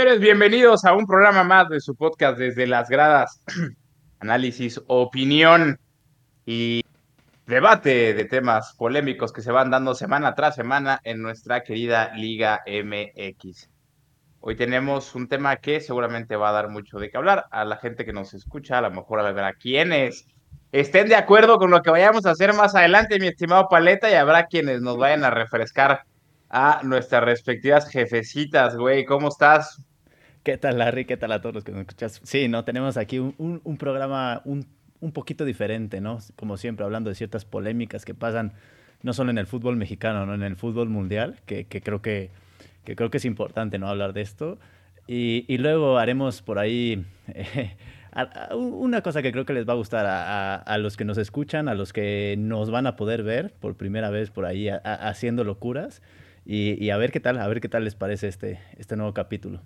Señores, bienvenidos a un programa más de su podcast desde las gradas. Análisis, opinión y debate de temas polémicos que se van dando semana tras semana en nuestra querida Liga MX. Hoy tenemos un tema que seguramente va a dar mucho de qué hablar. A la gente que nos escucha, a lo mejor habrá quienes estén de acuerdo con lo que vayamos a hacer más adelante, mi estimado Paleta, y habrá quienes nos vayan a refrescar a nuestras respectivas jefecitas, güey. ¿Cómo estás? ¿Qué tal, Larry? ¿Qué tal a todos los que nos escuchas? Sí, ¿no? Tenemos aquí un, un, programa un, un, poquito diferente, ¿no? Como siempre, hablando de ciertas polémicas que pasan no solo en el fútbol mexicano, ¿no? En el fútbol mundial, que, que creo que, que, creo que es importante, ¿no? Hablar de esto. Y, y luego haremos por ahí... Eh, una cosa que creo que les va a gustar a, a, los que nos escuchan, a los que nos van a poder ver por primera vez por ahí haciendo locuras, y, y, a ver qué tal, a ver qué tal les parece este, este nuevo capítulo.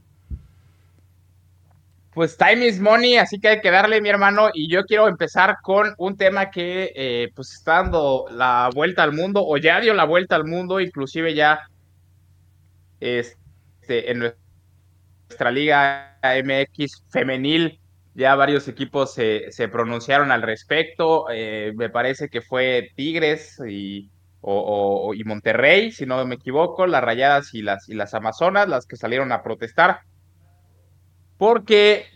Pues time is money, así que hay que darle, mi hermano, y yo quiero empezar con un tema que eh, pues está dando la vuelta al mundo, o ya dio la vuelta al mundo, inclusive ya este, en nuestra liga MX femenil, ya varios equipos se, se pronunciaron al respecto, eh, me parece que fue Tigres y o, y Monterrey, si no me equivoco, las Rayadas y las, y las Amazonas, las que salieron a protestar. Porque,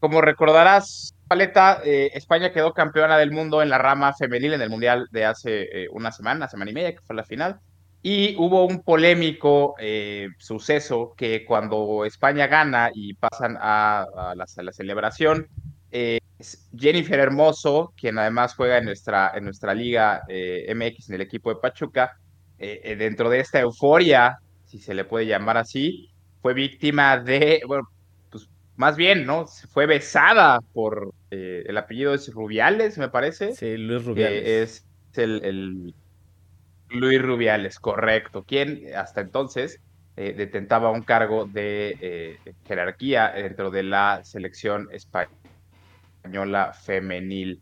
como recordarás, Paleta, eh, España quedó campeona del mundo en la rama femenil en el Mundial de hace eh, una semana, semana y media, que fue la final. Y hubo un polémico eh, suceso que cuando España gana y pasan a, a, la, celebración, Jennifer Hermoso, quien además juega en nuestra, en nuestra liga eh, MX en el equipo de Pachuca, eh, eh, dentro de esta euforia, si se le puede llamar así, fue víctima de, más bien, ¿no? Fue besada por el apellido es Rubiales, me parece. Sí, Luis Rubiales. es el, el, Luis Rubiales, correcto, quien hasta entonces detentaba un cargo de jerarquía dentro de la selección española femenil.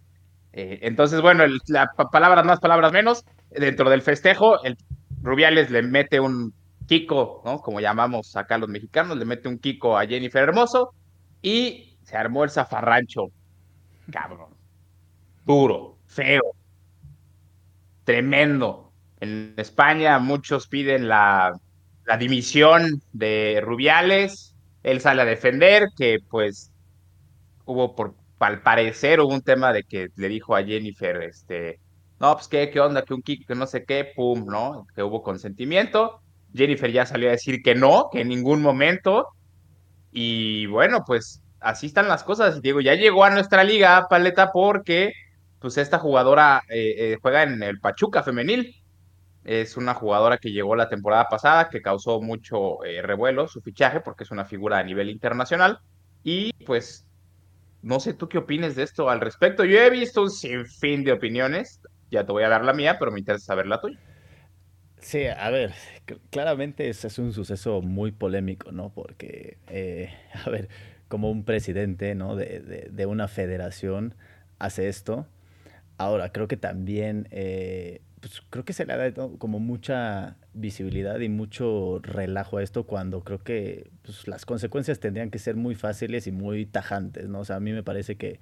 Eh, entonces, bueno, el, la, palabras más, palabras menos. Dentro del festejo, el Rubiales le mete un Kiko, ¿no? Como llamamos acá los mexicanos, le mete un Kiko a Jennifer Hermoso y se armó el zafarrancho. Cabrón. Duro, feo, tremendo. En España muchos piden la, la dimisión de Rubiales. Él sale a defender que pues hubo por al parecer hubo un tema de que le dijo a Jennifer, este, no, pues qué, qué onda, que un kick, que no sé qué, pum, ¿no? Que hubo consentimiento. Jennifer ya salió a decir que no, que en ningún momento. Y bueno, pues así están las cosas. Y digo, ya llegó a nuestra liga, Paleta, porque pues esta jugadora eh, eh, juega en el Pachuca femenil. Es una jugadora que llegó la temporada pasada, que causó mucho eh, revuelo su fichaje, porque es una figura a nivel internacional. Y pues no sé tú qué opines de esto al respecto. Yo he visto un sinfín de opiniones. Ya te voy a dar la mía, pero me interesa saber la tuya. Sí, a ver, claramente es, es un suceso muy polémico, ¿no? Porque, eh, a ver, como un presidente, ¿no? De, de, de, una federación hace esto. Ahora, creo que también eh, pues creo que se le ha dado como mucha visibilidad y mucho relajo a esto cuando creo que pues, las consecuencias tendrían que ser muy fáciles y muy tajantes, ¿no? O sea, a mí me parece que,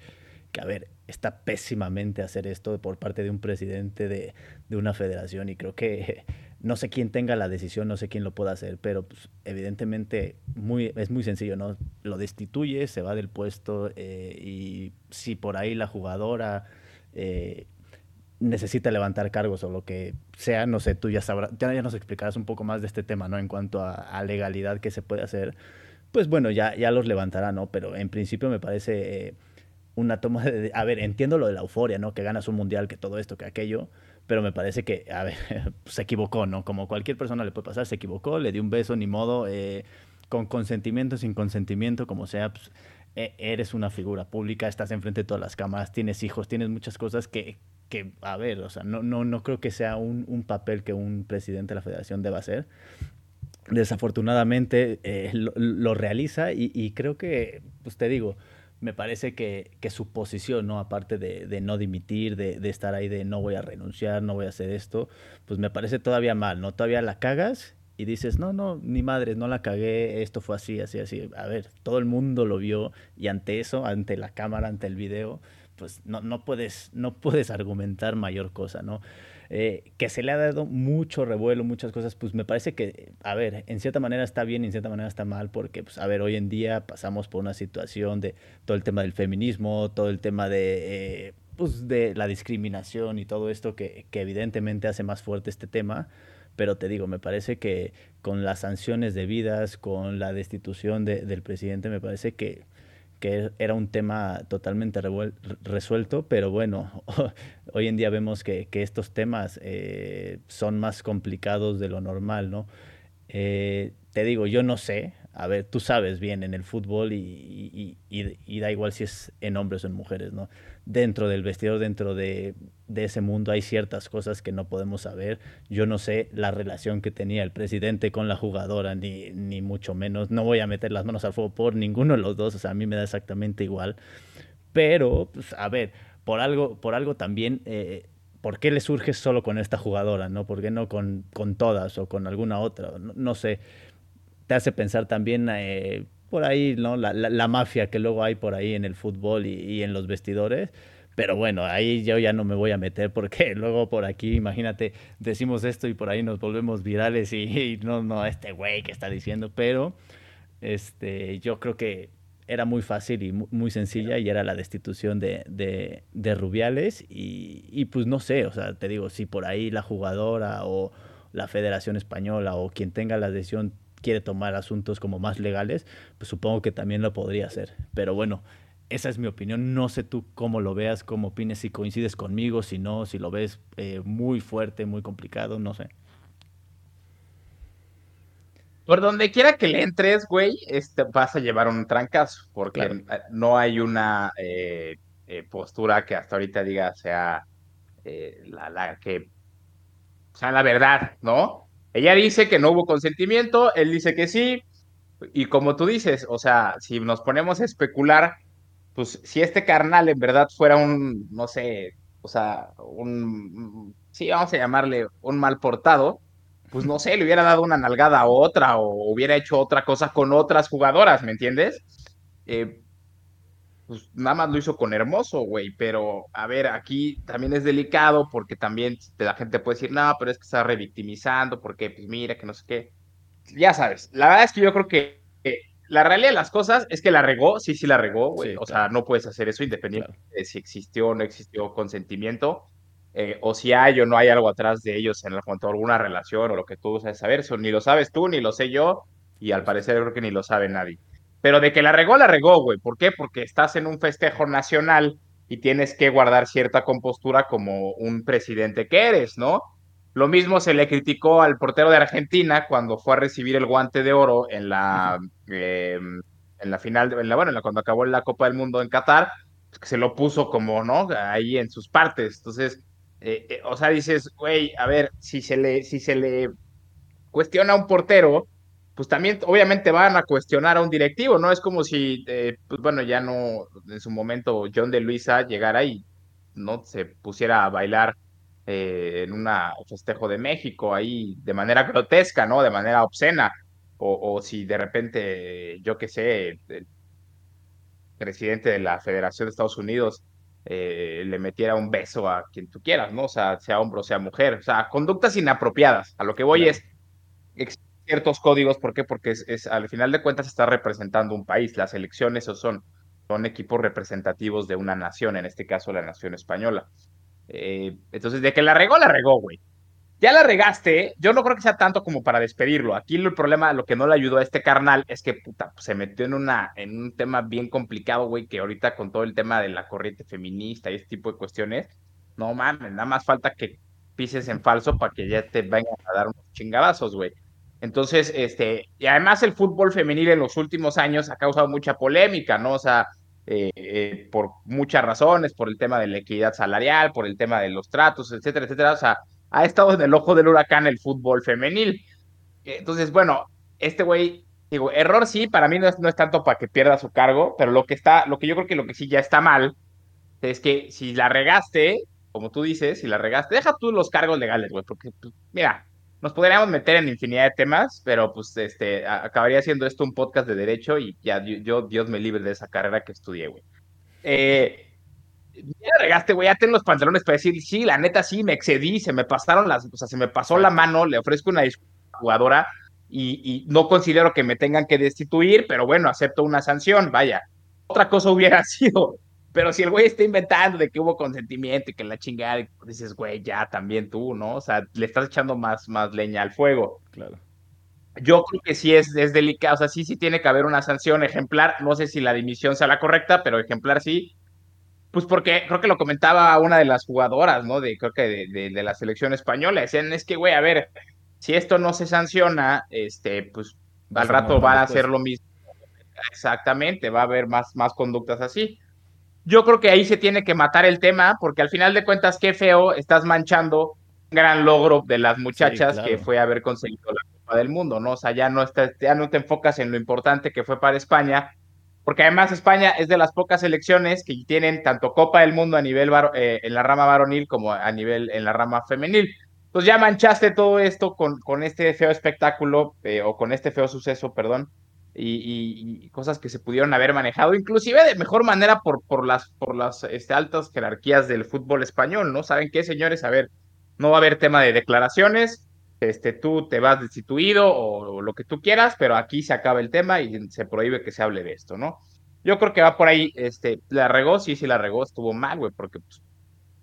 que a ver, está pésimamente hacer esto por parte de un presidente de, de, una federación y creo que no sé quién tenga la decisión, no sé quién lo pueda hacer, pero pues, evidentemente muy, es muy sencillo, ¿no? Lo destituye, se va del puesto eh, y si por ahí la jugadora... Eh, necesita levantar cargos o lo que sea, no sé, tú ya sabrás, ya, nos explicarás un poco más de este tema, ¿no? En cuanto a, a, legalidad que se puede hacer, pues bueno, ya, ya los levantará, ¿no? Pero en principio me parece eh, una toma de, a ver, entiendo lo de la euforia, ¿no? Que ganas un mundial, que todo esto, que aquello, pero me parece que, a ver, se equivocó, ¿no? Como cualquier persona le puede pasar, se equivocó, le dio un beso, ni modo, eh, con consentimiento, sin consentimiento, como sea, pues e, eres una figura pública, estás enfrente de todas las cámaras, tienes hijos, tienes muchas cosas que, que a ver, o sea, no, no, no creo que sea un, un papel que un presidente de la federación deba hacer. Desafortunadamente eh, lo, lo, realiza y, y, creo que, pues te digo, me parece que, que su posición, ¿no? aparte de, de no dimitir, de, de, estar ahí de no voy a renunciar, no voy a hacer esto, pues me parece todavía mal, ¿no? Todavía la cagas y dices, no, no, ni madre, no la cagué, esto fue así, así, así. A ver, todo el mundo lo vio y ante eso, ante la cámara, ante el video, pues no, no, puedes, no puedes argumentar mayor cosa, ¿no? Eh, que se le ha dado mucho revuelo, muchas cosas, pues me parece que, a ver, en cierta manera está bien y en cierta manera está mal, porque, pues, a ver, hoy en día pasamos por una situación de todo el tema del feminismo, todo el tema de, eh, pues, de la discriminación y todo esto que, que evidentemente hace más fuerte este tema pero te digo, me parece que con las sanciones debidas, con la destitución de, del presidente, me parece que, que era un tema totalmente resuelto, pero bueno, hoy en día vemos que, que estos temas eh, son más complicados de lo normal, ¿no? Eh, te digo, yo no sé, a ver, tú sabes bien en el fútbol y, y, da igual si es en hombres o en mujeres, ¿no? Dentro del vestidor, dentro de, de, ese mundo hay ciertas cosas que no podemos saber. Yo no sé la relación que tenía el presidente con la jugadora, ni, ni mucho menos. No voy a meter las manos al fuego por ninguno de los dos, o sea, a mí me da exactamente igual. Pero, pues, a ver, por algo, por algo también... Eh, ¿Por qué le surge solo con esta jugadora? ¿no? ¿Por qué no con, con todas o con alguna otra? No, no sé te hace pensar también eh, por ahí, ¿no? La, la, mafia que luego hay por ahí en el fútbol y, en los vestidores. Pero bueno, ahí yo ya no me voy a meter porque luego por aquí, imagínate, decimos esto y por ahí nos volvemos virales y, no, no, este güey que está diciendo, pero este, yo creo que era muy fácil y muy, sencilla y era la destitución de, de, de Rubiales y, y, pues no sé, o sea, te digo, si por ahí la jugadora o la Federación Española o quien tenga la decisión quiere tomar asuntos como más legales, pues supongo que también lo podría hacer. Pero bueno, esa es mi opinión. No sé tú cómo lo veas, cómo opines, si coincides conmigo, si no, si lo ves eh, muy fuerte, muy complicado, no sé. Por donde quiera que le entres, güey, este, vas a llevar un trancazo, porque no hay una eh, eh, postura que hasta ahorita diga sea la, la que sea la verdad, ¿no? Ella dice que no hubo consentimiento, él dice que sí, y como tú dices, o sea, si nos ponemos a especular, pues si este carnal en verdad fuera un, no sé, o sea, un, sí, vamos a llamarle un mal portado, pues no sé, le hubiera dado una nalgada a otra o hubiera hecho otra cosa con otras jugadoras, ¿me entiendes? Eh, pues nada más lo hizo con hermoso, güey, pero a ver, aquí también es delicado porque también la gente puede decir, no, pero es que está revictimizando, porque pues mira, que no sé qué. Ya sabes, la verdad es que yo creo que la realidad de las cosas es que la regó, sí, sí la regó, güey, o sea, no puedes hacer eso independiente de si existió o no existió consentimiento, eh, o si hay o no hay algo atrás de ellos en cuanto a alguna relación o lo que tú sabes saber, eso ni lo sabes tú, ni lo sé yo, y al parecer creo que ni lo sabe nadie. Pero de que la regó, la regó, güey. ¿Por qué? Porque estás en un festejo nacional y tienes que guardar cierta compostura como un presidente que eres, ¿no? Lo mismo se le criticó al portero de Argentina cuando fue a recibir el guante de oro en la, em, en la final, en la, bueno, cuando acabó la Copa del Mundo en Qatar, pues, que se lo puso como, ¿no? Ahí en sus partes. Entonces, eh, eh, o sea, dices, güey, a ver, si se le, si se le cuestiona a un portero, pues también obviamente van a cuestionar a un directivo, ¿no? Es como si, eh, pues bueno, ya no, en su momento John de Luisa llegara y no se pusiera a bailar eh, en un festejo de México ahí de manera grotesca, ¿no? De manera obscena. O, si de repente, yo qué sé, el presidente de la Federación de Estados Unidos eh, le metiera un beso a quien tú quieras, ¿no? O sea, sea hombre o sea mujer. O sea, conductas inapropiadas. A lo que voy es ciertos códigos, ¿por qué? Porque es, al final de cuentas está representando un país, las elecciones son, son equipos representativos de una nación, en este caso la nación española. Eh, entonces, de que la regó, la regó, güey. Ya la regaste, yo no creo que sea tanto como para despedirlo. Aquí el problema, lo que no le ayudó a este carnal es que puta, se metió en, una, en un tema bien complicado, güey, que ahorita con todo el tema de la corriente feminista y este tipo de cuestiones, no mames, nada más falta que pises en falso para que ya te vengan a dar unos chingadazos, güey. Entonces, este, y además el fútbol femenil en los últimos años ha causado mucha polémica, ¿no? O sea, eh, eh, por muchas razones, por el tema de la equidad salarial, por el tema de los tratos, etcétera, etcétera. O sea, ha estado en el ojo del huracán el fútbol femenil. Entonces, bueno, este güey, digo, error sí, para mí no es, no es tanto para que pierda su cargo, pero lo que está, lo que yo creo que lo que sí ya está mal es que si la regaste, como tú dices, si la regaste, deja tú los cargos legales, güey, porque, pues, mira, nos podríamos meter en infinidad de temas, pero pues este, acabaría siendo esto un podcast de derecho y ya yo, Dios me libre de esa carrera que estudié, güey. Eh, ya regaste, güey, ya tengo los pantalones para decir, sí, la neta sí, me excedí, se me pasaron las, o sea, se me pasó la mano, le ofrezco una jugadora y, y, no considero que me tengan que destituir, pero bueno, acepto una sanción, vaya. Otra cosa hubiera sido, pero si el güey está inventando de que hubo consentimiento y que la chingada, dices, güey, ya también tú, ¿no? O sea, le estás echando más, más leña al fuego. Claro. Yo creo que sí es, es delicado, o sea, sí, sí tiene que haber una sanción ejemplar. No sé si la dimisión sea la correcta, pero ejemplar sí. Pues porque creo que lo comentaba una de las jugadoras, ¿no? De, creo que de, de, la selección española. Decían, es que, güey, a ver, si esto no se sanciona, este, pues al rato va a hacer lo mismo. Exactamente, va a haber más, más conductas así. Yo creo que ahí se tiene que matar el tema, porque al final de cuentas, qué feo, estás manchando un gran logro de las muchachas que fue haber conseguido la Copa del Mundo, ¿no? O sea, ya no, está, ya no te enfocas en lo importante que fue para España, porque además España es de las pocas selecciones que tienen tanto Copa del Mundo a nivel eh, en la rama varonil como a nivel en la rama femenil. Entonces ya manchaste todo esto con, con este feo espectáculo eh, o con este feo suceso, perdón, y, cosas que se pudieron haber manejado, inclusive de mejor manera por, por las, por las este, altas jerarquías del fútbol español, ¿no? ¿Saben qué, señores? A ver, no va a haber tema de declaraciones, este, tú te vas destituido o, lo que tú quieras, pero aquí se acaba el tema y se prohíbe que se hable de esto, ¿no? Yo creo que va por ahí, este, la regó, sí, sí la regó, estuvo mal, güey, porque pues,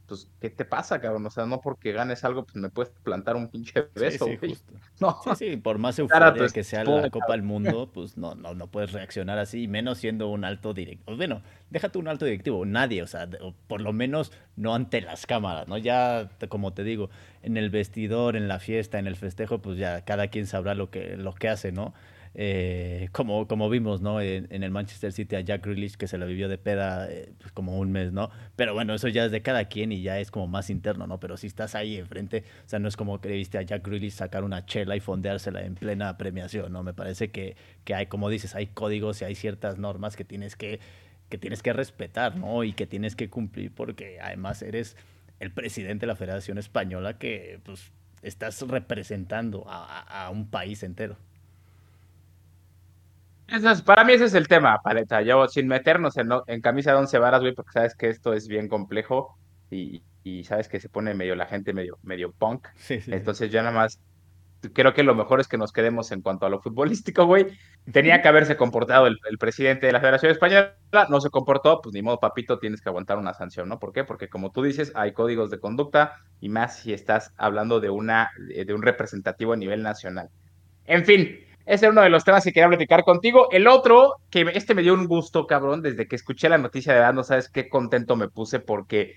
pues, ¿qué te pasa, cabrón? O sea, no porque ganes algo, pues me puedes plantar un pinche beso, sí, sí, No. Sí, sí, por más euforia que sea la Copa del Mundo, pues no, no, no puedes reaccionar así, menos siendo un alto directivo. Bueno, déjate un alto directivo, nadie, o sea, por lo menos no ante las cámaras, ¿no? Ya, como te digo, en el vestidor, en la fiesta, en el festejo, pues ya cada quien sabrá lo que, lo que hace, ¿no? Eh, como, como vimos, ¿no? En, el Manchester City a Jack Grealish que se la vivió de peda eh, pues como un mes, ¿no? Pero bueno, eso ya es de cada quien y ya es como más interno, ¿no? Pero si estás ahí enfrente, o sea, no es como que viste a Jack Grealish sacar una chela y fondeársela en plena premiación, ¿no? Me parece que, que hay, como dices, hay códigos y hay ciertas normas que tienes que, que tienes que respetar, ¿no? Y que tienes que cumplir porque además eres el presidente de la Federación Española que, pues, estás representando a, a un país entero para mí ese es el tema, paleta. Yo, sin meternos en, en camisa de once varas, güey, porque sabes que esto es bien complejo y, y sabes que se pone medio la gente medio, medio punk. Entonces yo nada más creo que lo mejor es que nos quedemos en cuanto a lo futbolístico, güey. Tenía que haberse comportado el, el, presidente de la Federación Española, no se comportó, pues ni modo, papito, tienes que aguantar una sanción, ¿no? ¿Por qué? Porque como tú dices, hay códigos de conducta y más si estás hablando de, una, de un representativo a nivel nacional. En fin, ese es uno de los temas que quería platicar contigo. El otro, que este me dio un gusto, cabrón, desde que escuché la noticia de edad, no sabes qué contento me puse porque,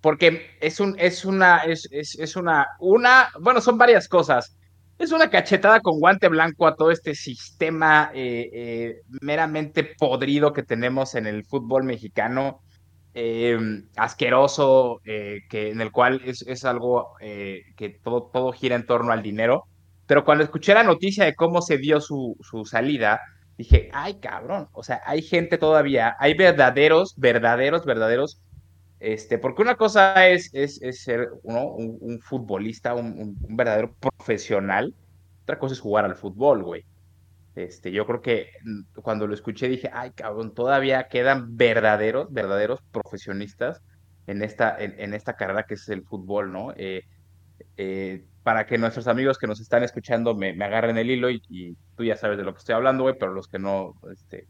porque es un, es una, es, es, una, una, bueno, son varias cosas. Es una cachetada con guante blanco a todo este sistema eh, eh, meramente podrido que tenemos en el fútbol mexicano, eh, asqueroso, que, en el cual es, es algo que todo, todo gira en torno al dinero pero cuando escuché la noticia de cómo se dio su, su salida, dije, ay cabrón, o sea, hay gente todavía, hay verdaderos, verdaderos, verdaderos, este, porque una cosa es, es, ser un, un, futbolista, un, un, verdadero profesional, otra cosa es jugar al fútbol, güey. Este, yo creo que mm, cuando lo escuché dije, ay cabrón, todavía quedan verdaderos, verdaderos profesionistas en esta, en, en esta carrera que es el fútbol, ¿no? Eh, eh, para que nuestros amigos que nos están escuchando me, agarren el hilo y, tú ya sabes de lo que estoy hablando, güey, pero los que no, este,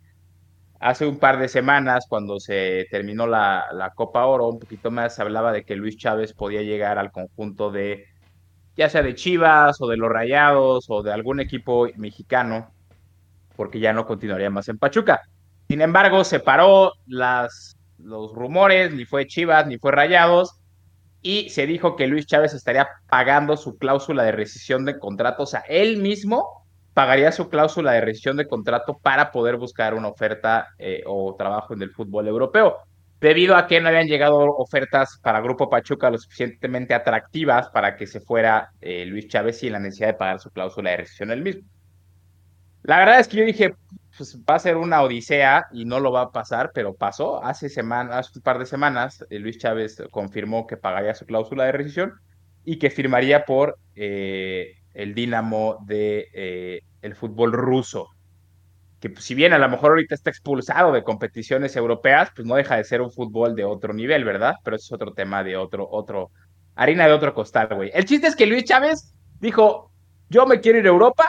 hace un par de semanas, cuando se terminó la, la, Copa Oro, un poquito más, se hablaba de que Luis Chávez podía llegar al conjunto de, ya sea de Chivas o de los Rayados o de algún equipo mexicano, porque ya no continuaría más en Pachuca. Sin embargo, se paró las, los rumores, ni fue Chivas, ni fue Rayados, y se dijo que Luis Chávez estaría pagando su cláusula de rescisión de contrato, o sea, él mismo pagaría su cláusula de rescisión de contrato para poder buscar una oferta eh, o trabajo en el fútbol europeo, debido a que no habían llegado ofertas para Grupo Pachuca lo suficientemente atractivas para que se fuera eh, Luis Chávez sin la necesidad de pagar su cláusula de rescisión él mismo. La verdad es que yo dije, pues va a ser una odisea y no lo va a pasar, pero pasó hace, semana, hace un par de semanas. Eh, Luis Chávez confirmó que pagaría su cláusula de rescisión y que firmaría por eh, el Dinamo de eh, el fútbol ruso. Que pues, si bien a lo mejor ahorita está expulsado de competiciones europeas, pues no deja de ser un fútbol de otro nivel, ¿verdad? Pero eso es otro tema de otro, otro, harina de otro costal, güey. El chiste es que Luis Chávez dijo, yo me quiero ir a Europa,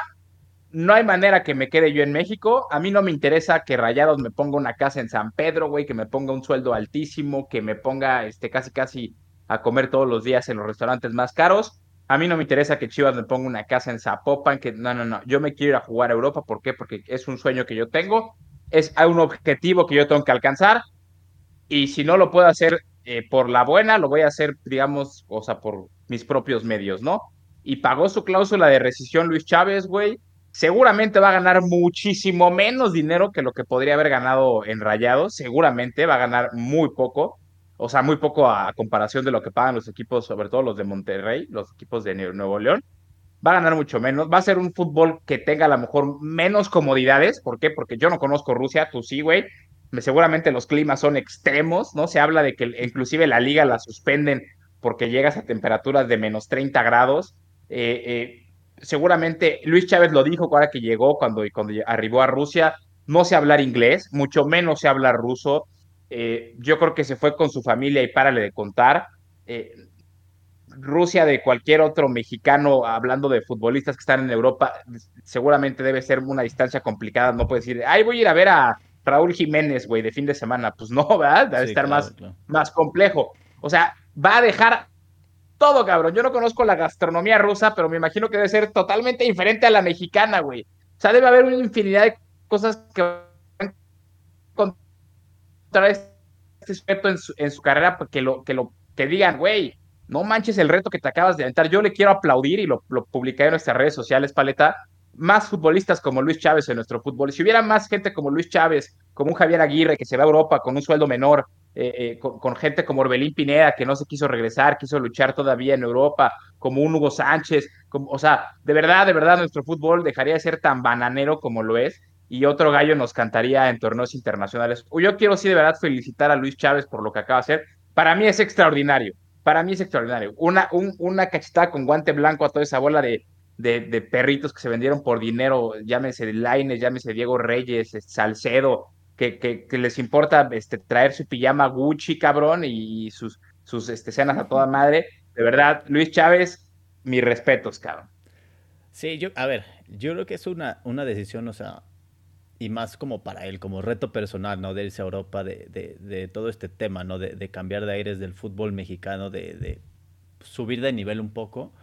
no hay manera que me quede yo en México. A mí no me interesa que Rayados me ponga una casa en San Pedro, güey, que me ponga un sueldo altísimo, que me ponga este, casi casi a comer todos los días en los restaurantes más caros. A mí no me interesa que Chivas me ponga una casa en Zapopan, que no, no, no. Yo me quiero ir a jugar a Europa. ¿Por qué? Porque es un sueño que yo tengo, es un objetivo que yo tengo que alcanzar. Y si no lo puedo hacer eh, por la buena, lo voy a hacer, digamos, o sea, por mis propios medios, ¿no? Y pagó su cláusula de rescisión Luis Chávez, güey seguramente va a ganar muchísimo menos dinero que lo que podría haber ganado en Rayados, seguramente va a ganar muy poco, o sea, muy poco a comparación de lo que pagan los equipos, sobre todo los de Monterrey, los equipos de Nuevo León, va a ganar mucho menos, va a ser un fútbol que tenga a lo mejor menos comodidades, ¿por qué? Porque yo no conozco Rusia, tú sí, güey, seguramente los climas son extremos, ¿no? Se habla de que inclusive la liga la suspenden porque llegas a temperaturas de menos 30 grados. Eh, eh, seguramente Luis Chávez lo dijo ahora que llegó, cuando, cuando arribó a Rusia, no sé hablar inglés, mucho menos sé hablar ruso. Eh, yo creo que se fue con su familia y párale de contar. Eh, Rusia de cualquier otro mexicano, hablando de futbolistas que están en Europa, seguramente debe ser una distancia complicada. No puede decir, ay, voy a ir a ver a Raúl Jiménez, güey, de fin de semana. Pues no, ¿verdad? Debe estar más, más complejo. O sea, va a dejar todo, cabrón. Yo no conozco la gastronomía rusa, pero me imagino que debe ser totalmente diferente a la mexicana, güey. O sea, debe haber una infinidad de cosas que van a encontrar este sujeto en su, en su carrera, que lo, que lo, que digan, güey, no manches el reto que te acabas de aventar. Yo le quiero aplaudir y lo, publiqué en nuestras redes sociales, Paleta. Más futbolistas como Luis Chávez en nuestro fútbol. Si hubiera más gente como Luis Chávez, como un Javier Aguirre que se va a Europa con un sueldo menor, eh, eh, con, gente como Orbelín Pineda, que no se quiso regresar, quiso luchar todavía en Europa, como un Hugo Sánchez, como, o sea, de verdad, de verdad, nuestro fútbol dejaría de ser tan bananero como lo es y otro gallo nos cantaría en torneos internacionales. Yo quiero sí de verdad felicitar a Luis Chávez por lo que acaba de hacer. Para mí es extraordinario, para mí es extraordinario. Una, un, una cachetada con guante blanco a toda esa bola de, de, de, perritos que se vendieron por dinero, llámese Laines, llámese Diego Reyes, Salcedo, que, que, que, les importa este, traer su pijama Gucci, cabrón, y sus, sus este, a toda madre. De verdad, Luis Chávez, mis respetos, cabrón. Sí, yo, a ver, yo creo que es una, una decisión, o sea, y más como para él, como reto personal, ¿no? De irse a Europa, de, de, de todo este tema, ¿no? De, de, cambiar de aires del fútbol mexicano, de, subir de nivel un poco.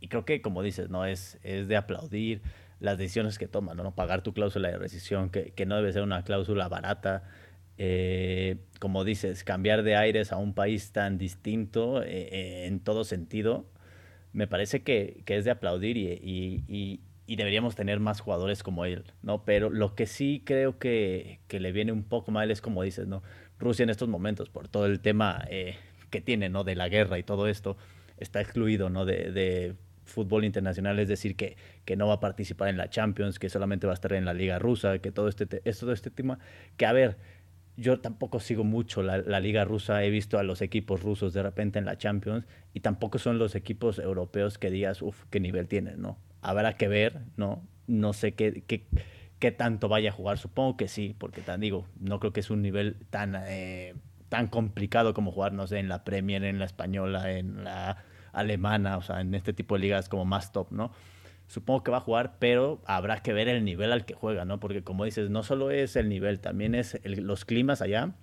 Y creo que, como dices, ¿no? Es, es de aplaudir las decisiones que toman, ¿no? Pagar tu cláusula de rescisión, que, que no debe ser una cláusula barata. Eh, como dices, cambiar de aires a un país tan distinto eh, eh, en todo sentido, me parece que, que es de aplaudir y, y, y, deberíamos tener más jugadores como él, ¿no? Pero lo que sí creo que, que, le viene un poco mal es como dices, ¿no? Rusia en estos momentos, por todo el tema eh, que tiene, ¿no? De la guerra y todo esto, está excluido, ¿no? De fútbol internacional, es decir, que, que, no va a participar en la Champions, que solamente va a estar en la Liga Rusa, que todo este, todo este tema, que a ver, yo tampoco sigo mucho la, la, Liga Rusa, he visto a los equipos rusos de repente en la Champions y tampoco son los equipos europeos que digas, uff, qué nivel tienen, ¿no? Habrá que ver, ¿no? No sé qué, qué, qué tanto vaya a jugar, supongo que sí, porque tan digo, no creo que es un nivel tan, eh, tan complicado como jugar, no sé, en la Premier, en la española, en la alemana, o sea, en este tipo de ligas como más top, ¿no? Supongo que va a jugar, pero habrá que ver el nivel al que juega, ¿no? Porque como dices, no solo es el nivel, también es los climas allá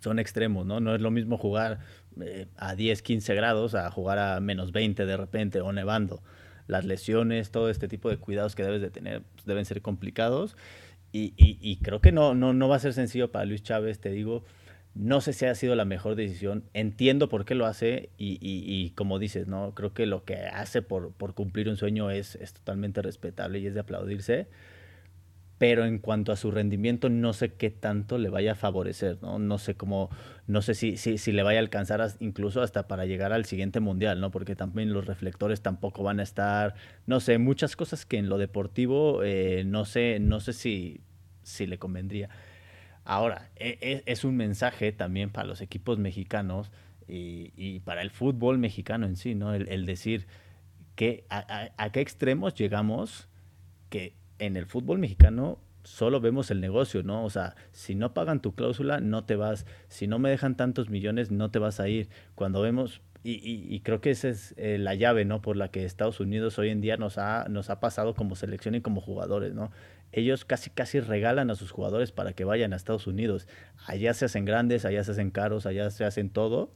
son extremos, ¿no? No es lo mismo jugar eh, a 10, 15 grados a jugar a menos 20 de repente o nevando. Las lesiones, todo este tipo de cuidados que debes de tener pues, deben ser complicados y, y, y creo que no, no, no va a ser sencillo para Luis Chávez, te digo, no sé si ha sido la mejor decisión. Entiendo por qué lo hace y, y, y como dices, ¿no? Creo que lo que hace por, por cumplir un sueño es, es, totalmente respetable y es de aplaudirse. Pero en cuanto a su rendimiento, no sé qué tanto le vaya a favorecer, ¿no? No sé cómo, no sé si, si, si le vaya a alcanzar incluso hasta para llegar al siguiente mundial, ¿no? Porque también los reflectores tampoco van a estar, no sé, muchas cosas que en lo deportivo eh, no sé, no sé si, si le convendría. Ahora, es, es, un mensaje también para los equipos mexicanos y, para el fútbol mexicano en sí, ¿no? El, decir que a, qué extremos llegamos que en el fútbol mexicano solo vemos el negocio, ¿no? O sea, si no pagan tu cláusula, no te vas. Si no me dejan tantos millones, no te vas a ir. Cuando vemos, y, creo que esa es eh, la llave, ¿no? Por la que Estados Unidos hoy en día nos ha, nos ha pasado como selección y como jugadores, ¿no? Ellos casi, casi regalan a sus jugadores para que vayan a Estados Unidos. Allá se hacen grandes, allá se hacen caros, allá se hacen todo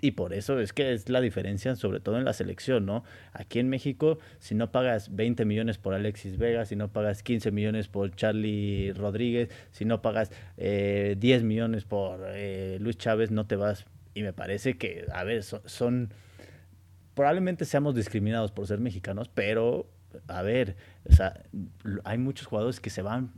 y por eso es que es la diferencia, sobre todo en la selección, ¿no? Aquí en México, si no pagas 20 millones por Alexis Vega, si no pagas 15 millones por Charlie Rodríguez, si no pagas 10 eh, millones por eh, Luis Chávez, no te vas. Y me parece que, a ver, son, Probablemente seamos discriminados por ser mexicanos, pero, a ver, o sea, hay muchos jugadores que se van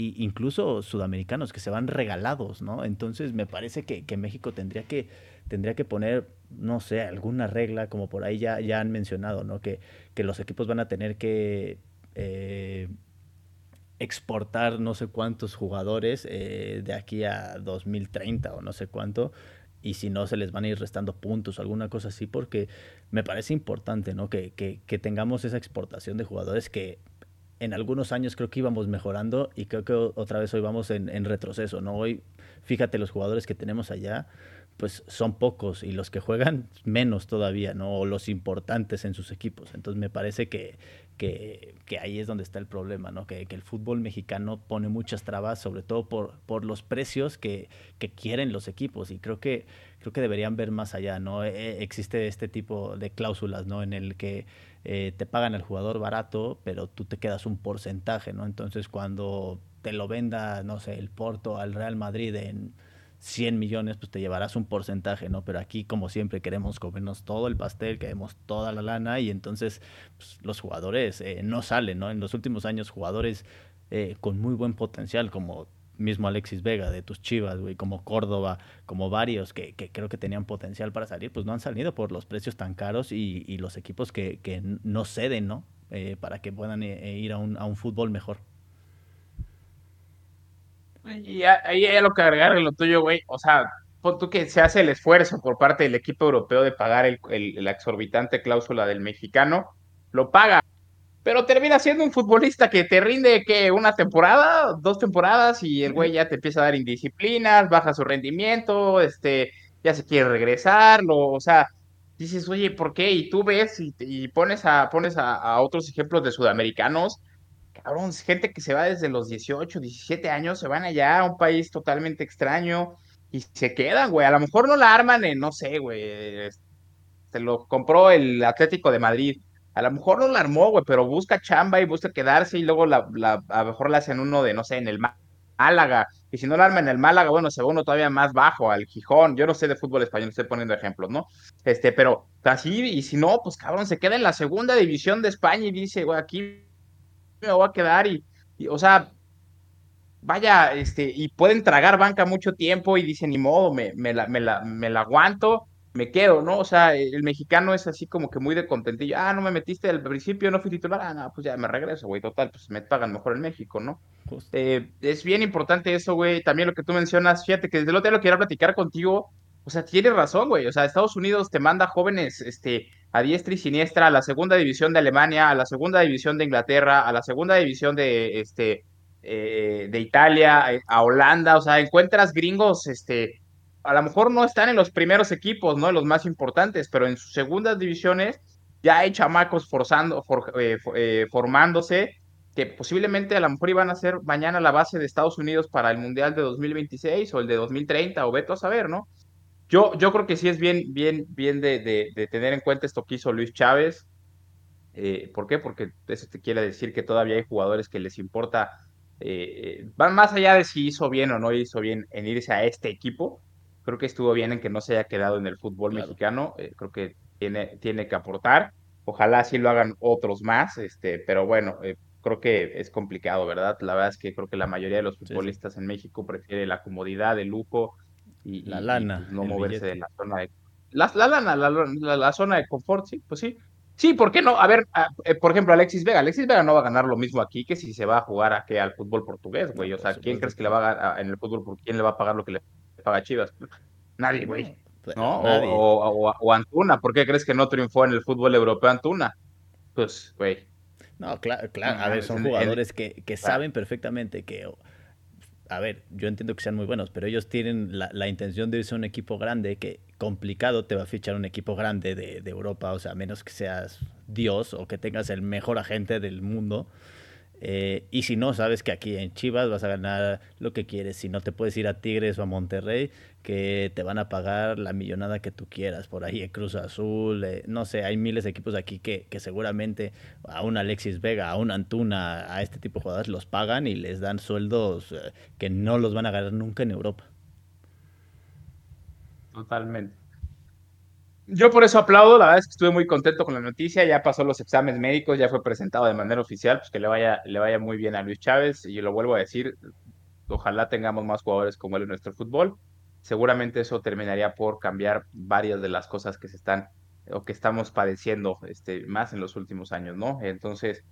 incluso sudamericanos que se van regalados, ¿no? Entonces me parece que, que México tendría que tendría que poner, no sé, alguna regla, como por ahí ya, ya han mencionado, ¿no? Que, que los equipos van a tener que eh, exportar no sé cuántos jugadores eh, de aquí a 2030 o no sé cuánto, y si no se les van a ir restando puntos o alguna cosa así, porque me parece importante, ¿no? Que, que, que tengamos esa exportación de jugadores que en algunos años creo que íbamos mejorando y creo que otra vez hoy vamos en, en retroceso, ¿no? Hoy, fíjate los jugadores que tenemos allá, pues son pocos y los que juegan menos todavía, ¿no? O los importantes en sus equipos. Entonces me parece que, que, ahí es donde está el problema, ¿no? Que, el fútbol mexicano pone muchas trabas, sobre todo por, por los precios que, que, quieren los equipos. Y creo que, creo que deberían ver más allá, ¿no? E, e, existe este tipo de cláusulas, ¿no? En el que eh, te pagan al jugador barato, pero tú te quedas un porcentaje, ¿no? Entonces cuando te lo venda, no sé, el Porto al Real Madrid en 100 millones, pues te llevarás un porcentaje, ¿no? Pero aquí, como siempre, queremos comernos todo el pastel, queremos toda la lana y entonces pues, los jugadores eh, no salen, ¿no? En los últimos años, jugadores eh, con muy buen potencial, como mismo Alexis Vega de tus Chivas, güey, como Córdoba, como varios que, creo que tenían potencial para salir, pues no han salido por los precios tan caros y, los equipos que, que, no ceden, ¿no? Eh, para que puedan ir a un, a un fútbol mejor. Y ahí hay lo que agregar lo tuyo, güey. O sea, pon tú que se hace el esfuerzo por parte del equipo europeo de pagar el, la exorbitante cláusula del mexicano, lo paga, pero termina siendo un futbolista que te rinde que una temporada, dos temporadas y el güey ya te empieza a dar indisciplinas, baja su rendimiento, este, ya se quiere regresar, o sea, dices, oye, ¿por qué? Y tú ves y, pones a pones a otros ejemplos de sudamericanos cabrón, gente que se va desde los 18, 17 años, se van allá a un país totalmente extraño y se quedan, güey. A lo mejor no la arman en, no sé, güey. Se lo compró el Atlético de Madrid. A lo mejor no la armó, güey, pero busca chamba y busca quedarse y luego la, a lo mejor la hacen uno de, no sé, en el Málaga. Y si no la arma en el Málaga, bueno, se va uno todavía más bajo, al Gijón. Yo no sé de fútbol español, estoy poniendo ejemplos, ¿no? Este, pero así, y si no, pues cabrón, se queda en la segunda división de España y dice, güey, aquí me voy a quedar y, o sea, vaya, este, y pueden tragar banca mucho tiempo y dicen, ni modo, me, me, la, me, la, me la aguanto, me quedo, ¿no? O sea, el mexicano es así como que muy de contentillo, ah, no me metiste al principio, no fui titular, ah, no, pues ya me regreso, güey, total, pues me pagan mejor en México, ¿no? Eh, es bien importante eso, güey, también lo que tú mencionas, fíjate que desde el otro día lo quiero platicar contigo, o sea, tienes razón, güey, o sea, Estados Unidos te manda jóvenes, este, a diestra y siniestra a la segunda división de Alemania, a la segunda división de Inglaterra, a la segunda división de, este, eh, de Italia, eh, a Holanda, o sea, encuentras gringos, este, a lo mejor no están en los primeros equipos, ¿no? En los más importantes, pero en sus segundas divisiones ya hay chamacos forzando, eh, formándose que posiblemente a lo mejor iban a ser mañana la base de Estados Unidos para el Mundial de 2026 o el de 2030 o veto a saber, ¿no? Yo, yo creo que sí es bien, bien, bien de, de, tener en cuenta esto que hizo Luis Chávez. Eh, ¿Por qué? Porque eso te quiere decir que todavía hay jugadores que les importa, eh, van más allá de si hizo bien o no hizo bien en irse a este equipo. Creo que estuvo bien en que no se haya quedado en el fútbol mexicano. Eh, creo que tiene, tiene que aportar. Ojalá sí lo hagan otros más, este, pero bueno, creo que es complicado, ¿verdad? La verdad es que creo que la mayoría de los futbolistas en México prefiere la comodidad, el lujo y, la lana. Pues, no moverse de la zona de. La, lana, la, zona de confort, sí, pues sí. Sí, ¿por qué no? A ver, eh, por ejemplo, Alexis Vega. Alexis Vega no va a ganar lo mismo aquí que si se va a jugar a, al fútbol portugués, güey. O sea, ¿quién crees que le va a ganar en el fútbol? ¿Quién le va a pagar lo que le paga Chivas? Nadie, güey. ¿no? O, Antuna, ¿por qué crees que no triunfó en el fútbol europeo Antuna? Pues, güey. No, claro, claro. A ver, son jugadores que, saben perfectamente que a ver, yo entiendo que sean muy buenos, pero ellos tienen la, intención de irse a un equipo grande que complicado te va a fichar un equipo grande de, de, Europa, o sea, menos que seas Dios o que tengas el mejor agente del mundo. Eh, y si no, sabes que aquí en Chivas vas a ganar lo que quieres. Si no, te puedes ir a Tigres o a Monterrey, que te van a pagar la millonada que tú quieras. Por ahí en Cruz Azul, eh, no sé, hay miles de equipos aquí que, que, seguramente a un Alexis Vega, a un Antuna, a este tipo de jugadores los pagan y les dan sueldos eh, que no los van a ganar nunca en Europa. Totalmente. Yo por eso aplaudo, la verdad es que estuve muy contento con la noticia, ya pasó los exámenes médicos, ya fue presentado de manera oficial, pues que le vaya, le vaya muy bien a Luis Chávez, y lo vuelvo a decir, ojalá tengamos más jugadores como él en nuestro fútbol. Seguramente eso terminaría por cambiar varias de las cosas que se están o que estamos padeciendo este, más en los últimos años, ¿no? Entonces,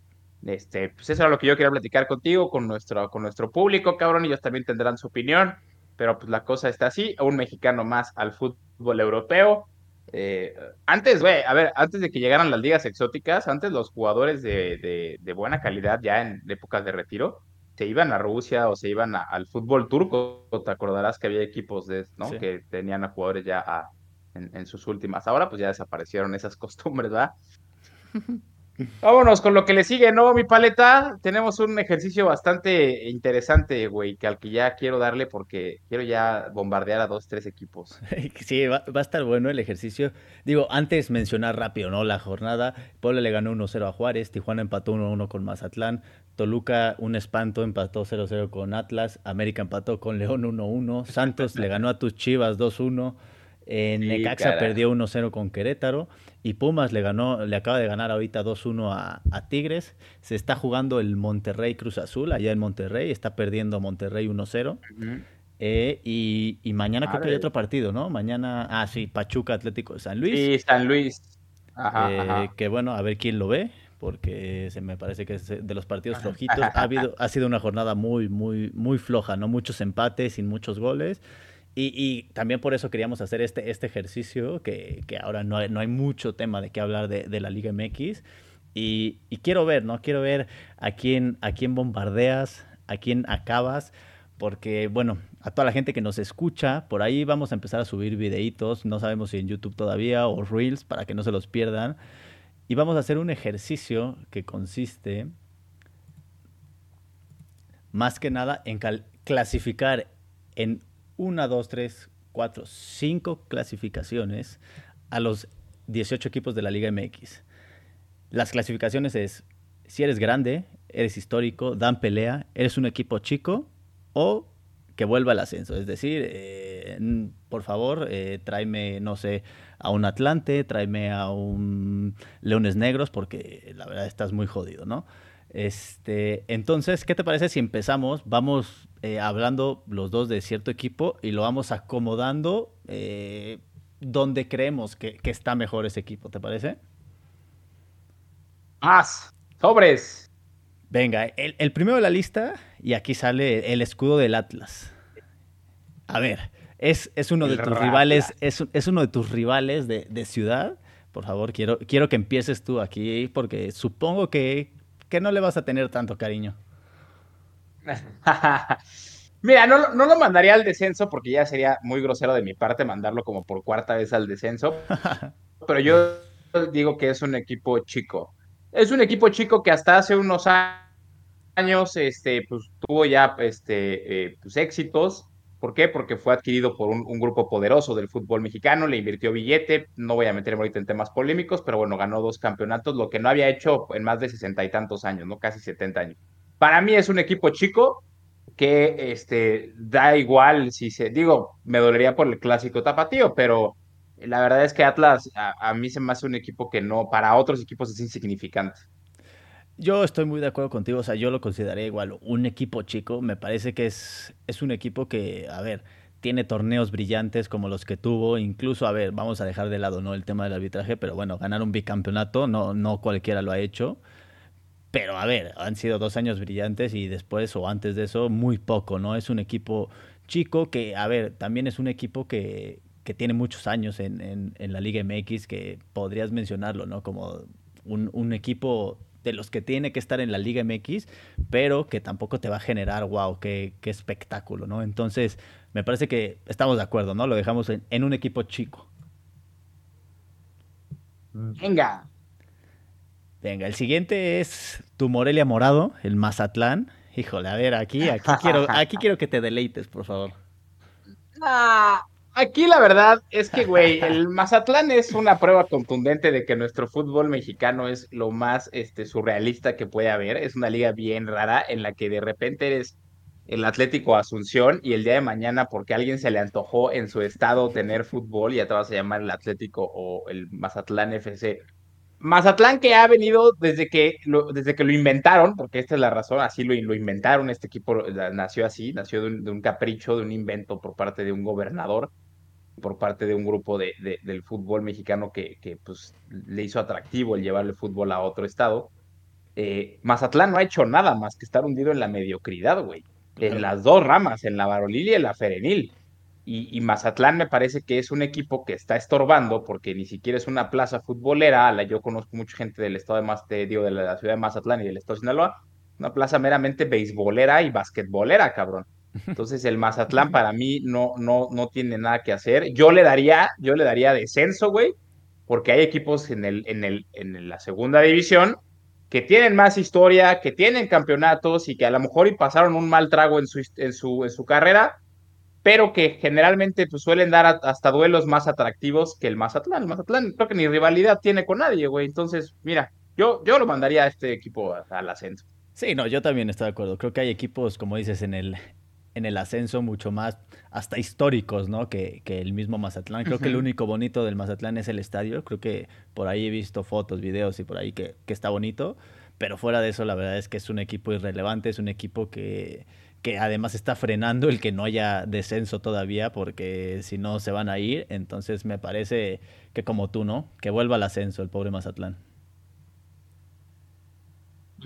este, pues eso era lo que yo quería platicar contigo, con nuestro, con nuestro público, cabrón, ellos también tendrán su opinión, pero pues la cosa está así, un mexicano más al fútbol europeo, eh, antes, güey, a ver, antes de que llegaran las ligas exóticas, antes los jugadores de, de, buena calidad, ya en épocas de retiro, se iban a Rusia o se iban al fútbol turco. Te acordarás que había equipos de, ¿no? que tenían a jugadores ya en, en, sus últimas. Ahora, pues ya desaparecieron esas costumbres, ¿verdad? Vámonos con lo que le sigue, ¿no, mi paleta? Tenemos un ejercicio bastante interesante, güey, que al que ya quiero darle porque quiero ya bombardear a dos, tres equipos. Sí, va, a estar bueno el ejercicio. Digo, antes mencionar rápido, ¿no? La jornada, Puebla le ganó 1-0 a Juárez, Tijuana empató 1-1 con Mazatlán, Toluca un espanto, empató 0-0 con Atlas, América empató con León 1-1, Santos le ganó a tus Chivas 2-1. En Necaxa perdió 1-0 con Querétaro y Pumas le ganó, le acaba de ganar ahorita 2-1 a, Tigres. Se está jugando el Monterrey Cruz Azul allá en Monterrey, está perdiendo Monterrey 1-0. Eh, y, mañana creo que hay otro partido, ¿no? Mañana, ah, sí, Pachuca Atlético de San Luis. Sí, San Luis. Eh, que bueno, a ver quién lo ve, porque se me parece que es de los partidos flojitos. Ha, habido, ha sido una jornada muy, muy, muy floja, ¿no? Muchos empates, sin muchos goles. Y, también por eso queríamos hacer este, este ejercicio, que, ahora no hay, no hay, mucho tema de qué hablar de, la Liga MX. Y, quiero ver, ¿no? Quiero ver a quién, a quién bombardeas, a quién acabas, porque, bueno, a toda la gente que nos escucha, por ahí vamos a empezar a subir videitos, no sabemos si en YouTube todavía o Reels, para que no se los pierdan. Y vamos a hacer un ejercicio que consiste, más que nada, en clasificar en una, dos, tres, cuatro, cinco clasificaciones a los 18 equipos de la Liga MX. Las clasificaciones es si eres grande, eres histórico, dan pelea, eres un equipo chico o que vuelva al ascenso. Es decir, eh, por favor, eh, tráeme, no sé, a un Atlante, tráeme a un Leones Negros, porque la verdad estás muy jodido, ¿no? Este, entonces, ¿qué te parece si empezamos? Vamos eh, hablando los dos de cierto equipo y lo vamos acomodando eh, donde creemos que, está mejor ese equipo, ¿te parece? Más, sobres. Venga, el, primero de la lista, y aquí sale el escudo del Atlas. A ver, es, es uno de tus rivales, es, es, uno de tus rivales de, de, ciudad. Por favor, quiero, quiero que empieces tú aquí, porque supongo que que no le vas a tener tanto cariño? Mira, no, no, lo mandaría al descenso porque ya sería muy grosero de mi parte mandarlo como por cuarta vez al descenso. pero yo digo que es un equipo chico. Es un equipo chico que hasta hace unos años este, pues, tuvo ya este, eh, pues, éxitos. ¿Por qué? Porque fue adquirido por un, grupo poderoso del fútbol mexicano, le invirtió billete, no voy a meterme ahorita en temas polémicos, pero bueno, ganó dos campeonatos, lo que no había hecho en más de sesenta y tantos años, ¿no? Casi setenta años. Para mí es un equipo chico que este, da igual si se, digo, me dolería por el clásico tapatío, pero la verdad es que Atlas a, mí se me hace un equipo que no, para otros equipos es insignificante. Yo estoy muy de acuerdo contigo, o sea, yo lo consideraría igual un equipo chico, me parece que es, es un equipo que, a ver, tiene torneos brillantes como los que tuvo, incluso, a ver, vamos a dejar de lado, ¿no? El tema del arbitraje, pero bueno, ganar un bicampeonato, no, no cualquiera lo ha hecho, pero a ver, han sido dos años brillantes y después o antes de eso, muy poco, ¿no? Es un equipo chico que, a ver, también es un equipo que, tiene muchos años en, la Liga MX, que podrías mencionarlo, ¿no? Como un, equipo de los que tiene que estar en la Liga MX, pero que tampoco te va a generar, wow, qué, qué espectáculo, ¿no? Entonces, me parece que estamos de acuerdo, ¿no? Lo dejamos en, un equipo chico. Venga. Venga, el siguiente es tu Morelia Morado, el Mazatlán. Híjole, a ver, aquí, aquí quiero, aquí quiero que te deleites, por favor. Ah, aquí la verdad es que, güey, el Mazatlán es una prueba contundente de que nuestro fútbol mexicano es lo más este, surrealista que puede haber. Es una liga bien rara en la que de repente eres el Atlético Asunción y el día de mañana porque a alguien se le antojó en su estado tener fútbol, ya te vas a llamar el Atlético o el Mazatlán FC. Mazatlán que ha venido desde que lo, desde que lo inventaron, porque esta es la razón, así lo, lo inventaron, este equipo nació así, nació de un, capricho, de un invento por parte de un gobernador, por parte de un grupo de, del fútbol mexicano que, que pues, le hizo atractivo el llevarle fútbol a otro estado. Eh, Mazatlán no ha hecho nada más que estar hundido en la mediocridad, güey en las dos ramas, en la varonil y en la ferenil. Y, Mazatlán me parece que es un equipo que está estorbando porque ni siquiera es una plaza futbolera. La, yo conozco mucha gente del estado de, Maz, de, de la ciudad de Mazatlán y del estado de Sinaloa. Una plaza meramente beisbolera y basquetbolera, cabrón. Entonces el Mazatlán para mí no, no, no tiene nada que hacer. Yo le daría, yo le daría descenso, güey, porque hay equipos en, el, en, el, en la segunda división que tienen más historia, que tienen campeonatos y que a lo mejor y pasaron un mal trago en su, en su, en su carrera, pero que generalmente pues, suelen dar hasta duelos más atractivos que el Mazatlán. El Mazatlán creo que ni rivalidad tiene con nadie, güey. Entonces, mira, yo, yo lo mandaría a este equipo al ascenso. Sí, no, yo también estoy de acuerdo. Creo que hay equipos, como dices, en el, en el ascenso mucho más hasta históricos, ¿no? Que, que el mismo Mazatlán. Creo que el único bonito del Mazatlán es el estadio. Creo que por ahí he visto fotos, videos y por ahí que, que está bonito. Pero fuera de eso, la verdad es que es un equipo irrelevante, es un equipo que, que además está frenando el que no haya descenso todavía, porque si no se van a ir. Entonces me parece que como tú, ¿no? Que vuelva al ascenso el pobre Mazatlán.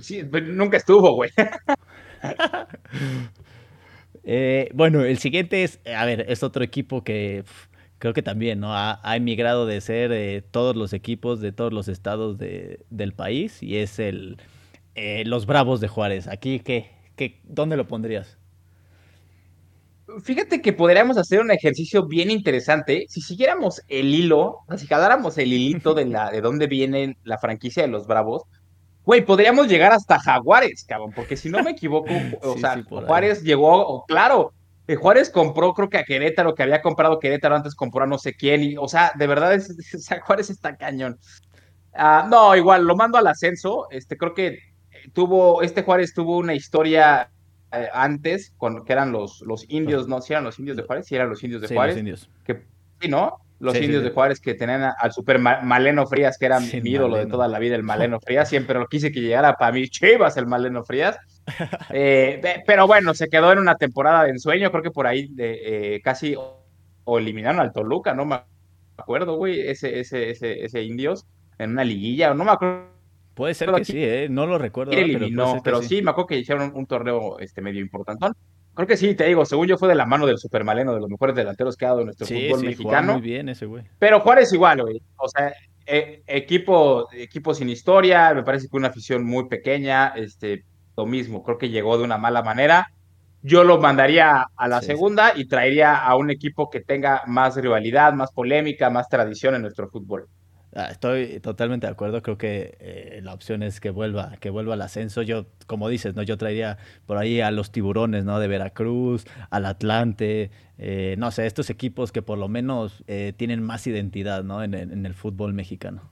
Sí, pues, nunca estuvo, güey. Eh, bueno, el siguiente es, a ver, es otro equipo que creo que también, ¿no? Ha, emigrado de ser eh, todos los equipos de todos los estados del país y es el eh, los Bravos de Juárez. Aquí, ¿qué, ¿dónde lo pondrías? Fíjate que podríamos hacer un ejercicio bien interesante si siguiéramos el hilo, si jaláramos el hilito de, la, de dónde viene la franquicia de los Bravos, Güey, podríamos llegar hasta Jaguares, cabrón, porque si no me equivoco, o sea, Juárez llegó, claro, eh, Juárez compró, creo que a Querétaro, que había comprado Querétaro antes compró a no sé quién, y, o sea, de verdad, es, Juárez está cañón. Ah, no, igual, lo mando al ascenso, este, creo que tuvo, este Juárez tuvo una historia eh, antes, con, que eran los, los indios, ¿no? Si eran los indios de Juárez, si eran los indios de sí, Juárez. Los indios. Que, sí, ¿no? los indios de Juárez que tenían al super Maleno Frías, que era mi ídolo de toda la vida, el Maleno Frías. Siempre lo quise que llegara para mí, Chivas, el Maleno Frías. Eh, pero bueno, se quedó en una temporada de ensueño, creo que por ahí de, eh, casi o eliminaron al Toluca, no me acuerdo, güey, ese, ese, ese, ese indios en una liguilla, no me acuerdo. Puede ser que sí, ¿eh? no lo recuerdo. Eliminó, pero, sí. me acuerdo que hicieron un, torneo este, medio importante. Creo que sí, te digo, según yo fue de la mano del Supermaleno, de los mejores delanteros que ha dado nuestro fútbol mexicano. muy bien ese güey. Pero Juárez igual, güey. O sea, eh, equipo, equipo sin historia, me parece que una afición muy pequeña, este, lo mismo, creo que llegó de una mala manera. Yo lo mandaría a la segunda y traería a un equipo que tenga más rivalidad, más polémica, más tradición en nuestro fútbol. Ah, estoy totalmente de acuerdo. Creo que eh, la opción es que vuelva, que vuelva al ascenso. Yo, como dices, ¿no? Yo traería por ahí a los tiburones, ¿no? De Veracruz, al Atlante, eh, no sé, estos equipos que por lo menos eh, tienen más identidad, ¿no? En, en, el fútbol mexicano.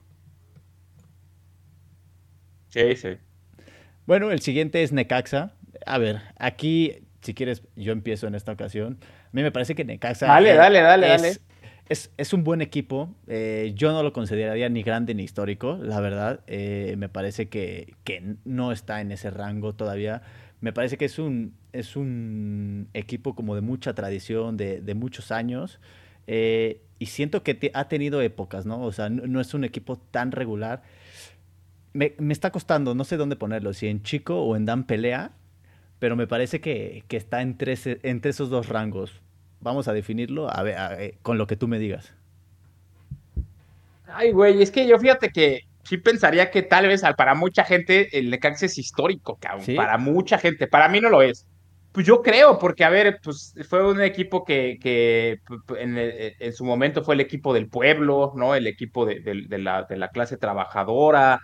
Sí, sí. Bueno, el siguiente es Necaxa. A ver, aquí, si quieres, yo empiezo en esta ocasión. A mí me parece que Necaxa. Dale, dale, dale, dale es, un buen equipo. Eh, yo no lo consideraría ni grande ni histórico, la verdad. Eh, me parece que, no está en ese rango todavía. Me parece que es un, es un equipo como de mucha tradición, de, muchos años. Eh, y siento que ha tenido épocas, ¿no? O sea, no, es un equipo tan regular. Me, está costando, no sé dónde ponerlo, si en Chico o en Dan Pelea, pero me parece que, está entre, entre esos dos rangos vamos a definirlo a ver, con lo que tú me digas. Ay, güey, es que yo fíjate que sí pensaría que tal vez para mucha gente el Necaxa es histórico, cabrón. Para mucha gente. Para mí no lo es. Pues yo creo, porque a ver, pues fue un equipo que, que en, su momento fue el equipo del pueblo, ¿no? El equipo de, la, de la clase trabajadora.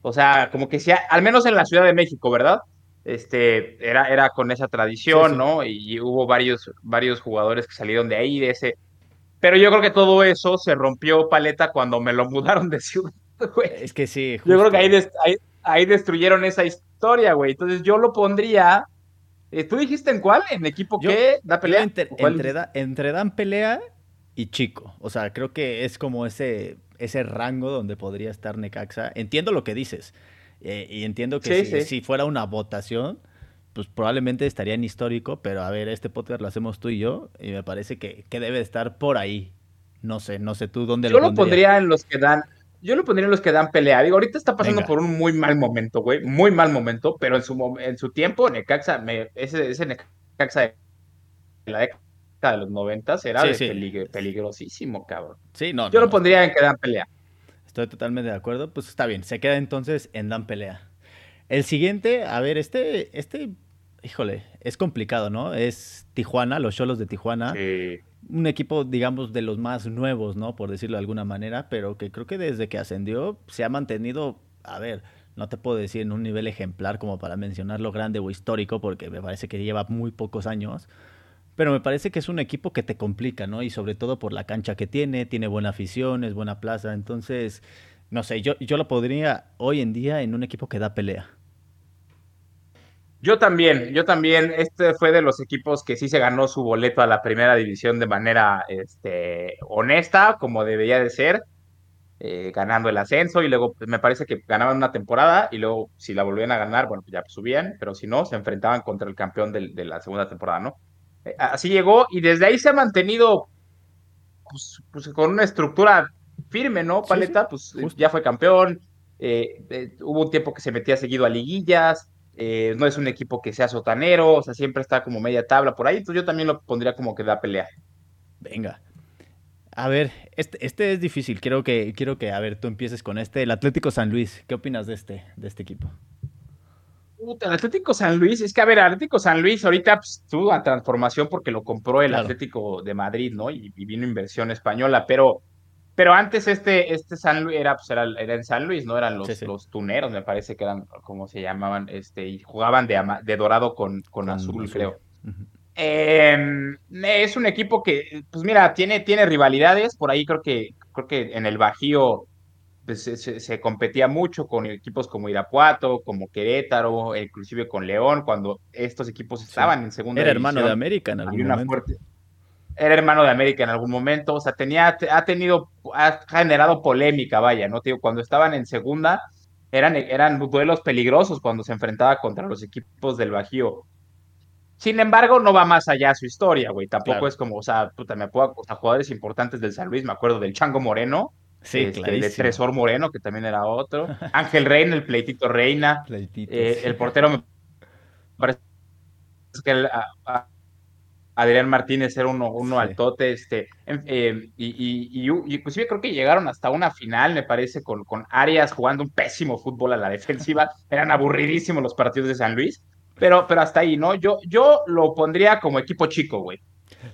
O sea, como que sea, al menos en la Ciudad de México, ¿verdad? Este, era, era con esa tradición, ¿no? Y, hubo varios, varios jugadores que salieron de ahí, de ese. Pero yo creo que todo eso se rompió paleta cuando me lo mudaron de ciudad, güey. Es que sí. Yo creo que ahí, ahí, destruyeron esa historia, güey. Entonces yo lo pondría. Eh, ¿Tú dijiste en cuál? ¿En equipo qué? ¿Da pelea? Entre, entre, Dan Pelea y Chico. O sea, creo que es como ese, ese rango donde podría estar Necaxa. Entiendo lo que dices. Eh, y entiendo que si, fuera una votación, pues probablemente estaría en histórico, pero a ver, este podcast lo hacemos tú y yo, y me parece que, que debe estar por ahí. No sé, no sé tú dónde yo lo, pondría en los que dan, yo lo pondría en los que dan pelea. Digo, ahorita está pasando por un muy mal momento, güey, muy mal momento, pero en su, en su tiempo, Necaxa, me, ese, ese Necaxa de la década de los noventas era peligrosísimo, cabrón. Sí, no. Yo lo pondría en que dan pelea. Estoy totalmente de acuerdo. Pues está bien, se queda entonces en Dan Pelea. El siguiente, a ver, este, este, híjole, es complicado, ¿no? Es Tijuana, los Cholos de Tijuana. Un equipo, digamos, de los más nuevos, ¿no? Por decirlo de alguna manera, pero que creo que desde que ascendió se ha mantenido, a ver, no te puedo decir en un nivel ejemplar como para mencionarlo grande o histórico, porque me parece que lleva muy pocos años, pero me parece que es un equipo que te complica, ¿no? Y sobre todo por la cancha que tiene, tiene buena afición, es buena plaza. Entonces, no sé, yo, yo lo podría hoy en día en un equipo que da pelea. Yo también, yo también. Este fue de los equipos que sí se ganó su boleto a la primera división de manera este, honesta, como debería de ser, eh, ganando el ascenso y luego pues, me parece que ganaban una temporada y luego si la volvían a ganar, bueno, pues ya subían, pero si no, se enfrentaban contra el campeón de la segunda temporada, ¿no? Así llegó y desde ahí se ha mantenido pues, pues con una estructura firme, ¿no? Paleta, pues ya fue campeón, eh, eh, hubo un tiempo que se metía seguido a liguillas, eh, no es un equipo que sea sotanero, o sea, siempre está como media tabla por ahí, entonces yo también lo pondría como que da pelea. Venga. A ver, este, este es difícil, quiero que, quiero que, a ver, tú empieces con este, el Atlético San Luis, ¿qué opinas de este, de este equipo? El Atlético San Luis, es que a ver, Atlético San Luis ahorita pues, tuvo una transformación porque lo compró el Atlético de Madrid, ¿no? Y, vino inversión española, pero, pero antes este, este San Luis era, pues, era, en San Luis, ¿no? Eran los, los tuneros, me parece que eran, como se llamaban, este, y jugaban de, de dorado con, con, azul, creo. Em, es un equipo que, pues mira, tiene, tiene rivalidades, por ahí creo que, creo que en el Bajío pues, se, competía mucho con equipos como Irapuato, como Querétaro, inclusive con León, cuando estos equipos estaban en segunda Era hermano de América en algún momento. era hermano de América en algún momento, o sea, tenía, ha tenido, ha generado polémica, vaya, ¿no? Tío, cuando estaban en segunda, eran, eran duelos peligrosos cuando se enfrentaba contra los equipos del Bajío. Sin embargo, no va más allá su historia, güey. Tampoco es como, o sea, puta, me puedo, o sea, jugadores importantes del San Luis, me acuerdo del Chango Moreno, Sí, este, de Tresor Moreno, que también era otro. Ángel Reina, el pleitito Reina. Eh, el portero me parece que Adrián Martínez era uno, uno altote, este, eh, y, y, inclusive creo que llegaron hasta una final, me parece, con, con Arias jugando un pésimo fútbol a la defensiva. Eran aburridísimos los partidos de San Luis, pero, pero hasta ahí, ¿no? Yo, yo lo pondría como equipo chico, güey.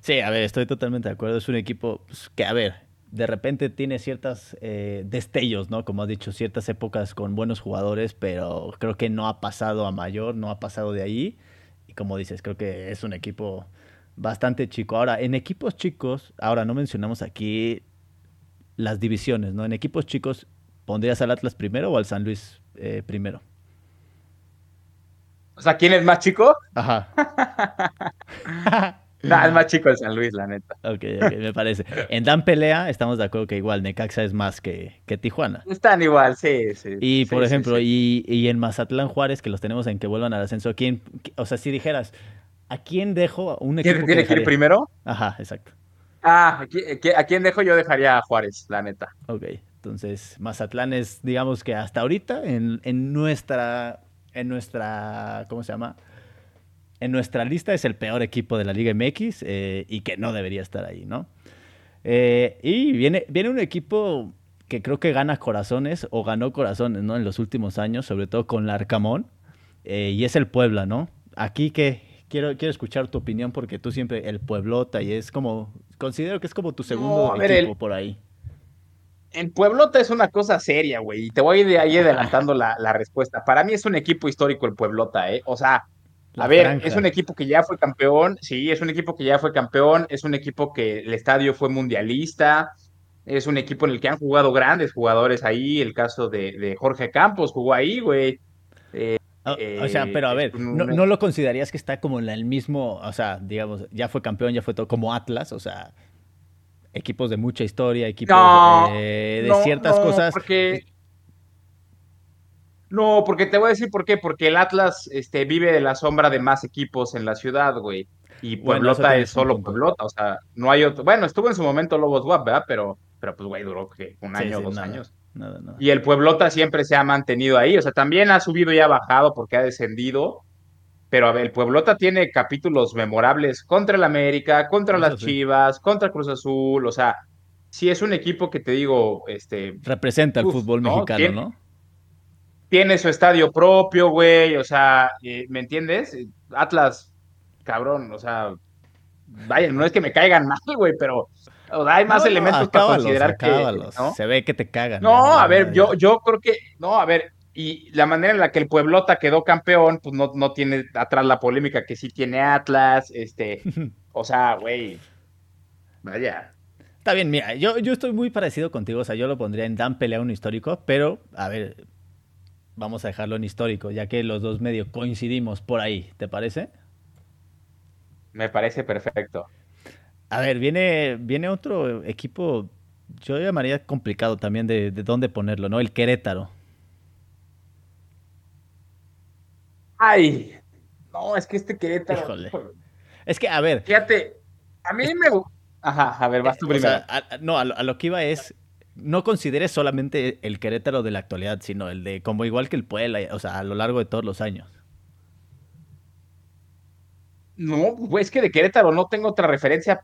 Sí, a ver, estoy totalmente de acuerdo. Es un equipo pues, que, a ver, de repente tiene ciertos eh, destellos, ¿no? Como has dicho, ciertas épocas con buenos jugadores, pero creo que no ha pasado a mayor, no ha pasado de ahí. Y como dices, creo que es un equipo bastante chico. Ahora, en equipos chicos, ahora no mencionamos aquí las divisiones, ¿no? En equipos chicos, ¿pondrías al Atlas primero o al San Luis eh, primero? O sea, ¿quién es más chico? Ajá. No, es más chico el San Luis, la neta. Ok, me parece. En Dan Pelea estamos de acuerdo que igual Necaxa es más que, que Tijuana. Están igual, sí, sí. Y por ejemplo, Y, y, en Mazatlán Juárez, que los tenemos en que vuelvan al ascenso, ¿quién, o sea, si dijeras, ¿a quién dejo un equipo? ¿Quién tiene que, ir primero? Ajá, exacto. Ah, ¿a quién dejo? Yo dejaría a Juárez, la neta. Ok, entonces Mazatlán es, digamos que hasta ahorita, en, en nuestra, en nuestra, ¿cómo se llama? En nuestra lista es el peor equipo de la Liga MX eh, y que no debería estar ahí, ¿no? Eh, y viene, viene un equipo que creo que gana corazones o ganó corazones, ¿no? En los últimos años, sobre todo con Larcamón, eh, y es el Puebla, ¿no? Aquí que quiero, quiero escuchar tu opinión porque tú siempre el Pueblota y es como, considero que es como tu segundo equipo por ahí. El Pueblota es una cosa seria, güey, y te voy de ahí adelantando la, la, respuesta. Para mí es un equipo histórico el Pueblota, ¿eh? O sea, a ver, es un equipo que ya fue campeón, sí, es un equipo que ya fue campeón, es un equipo que el estadio fue mundialista, es un equipo en el que han jugado grandes jugadores ahí, el caso de, Jorge Campos jugó ahí, güey. Eh, o, sea, pero a ver, no, lo considerarías que está como en el mismo, o sea, digamos, ya fue campeón, ya fue todo como Atlas, o sea, equipos de mucha historia, equipos de ciertas cosas. Porque no, porque te voy a decir por qué. Porque el Atlas este, vive de la sombra de más equipos en la ciudad, güey. Y Pueblota es solo Pueblota, o sea, no hay otro. Bueno, estuvo en su momento Lobos Guap, ¿verdad? Pero, pero pues, güey, duró que un año o dos años. Nada, nada. Y el Pueblota siempre se ha mantenido ahí, o sea, también ha subido y ha bajado porque ha descendido. Pero a ver, el Pueblota tiene capítulos memorables contra el América, contra las Chivas, contra Cruz Azul, o sea, sí es un equipo que te digo, este. Representa el fútbol mexicano, ¿no? Tiene su estadio propio, güey, o sea, eh, ¿me entiendes? Atlas, cabrón, o sea, vaya, no es que me caigan mal, güey, pero hay más elementos para considerar que ¿no? se ve que te cagan. No, a ver, yo, yo creo que, no, a ver, y la manera en la que el Pueblota quedó campeón, pues no, no tiene atrás la polémica que sí tiene Atlas, este, o sea, güey, vaya. Está bien, mira, yo, yo estoy muy parecido contigo, o sea, yo lo pondría en Dan pelea un histórico, pero, a ver, vamos a dejarlo en histórico, ya que los dos medio coincidimos por ahí, ¿te parece? Me parece perfecto. A ver, viene, viene otro equipo, yo llamaría complicado también de, dónde ponerlo, ¿no? El Querétaro. Ay, no, es que este Querétaro. Híjole. Es que, a ver. Fíjate, a mí me. Ajá, a ver, vas tú primero. no, a lo, que iba es no consideres solamente el Querétaro de la actualidad, sino el de como igual que el Puebla, o sea, a lo largo de todos los años. No, pues es que de Querétaro no tengo otra referencia.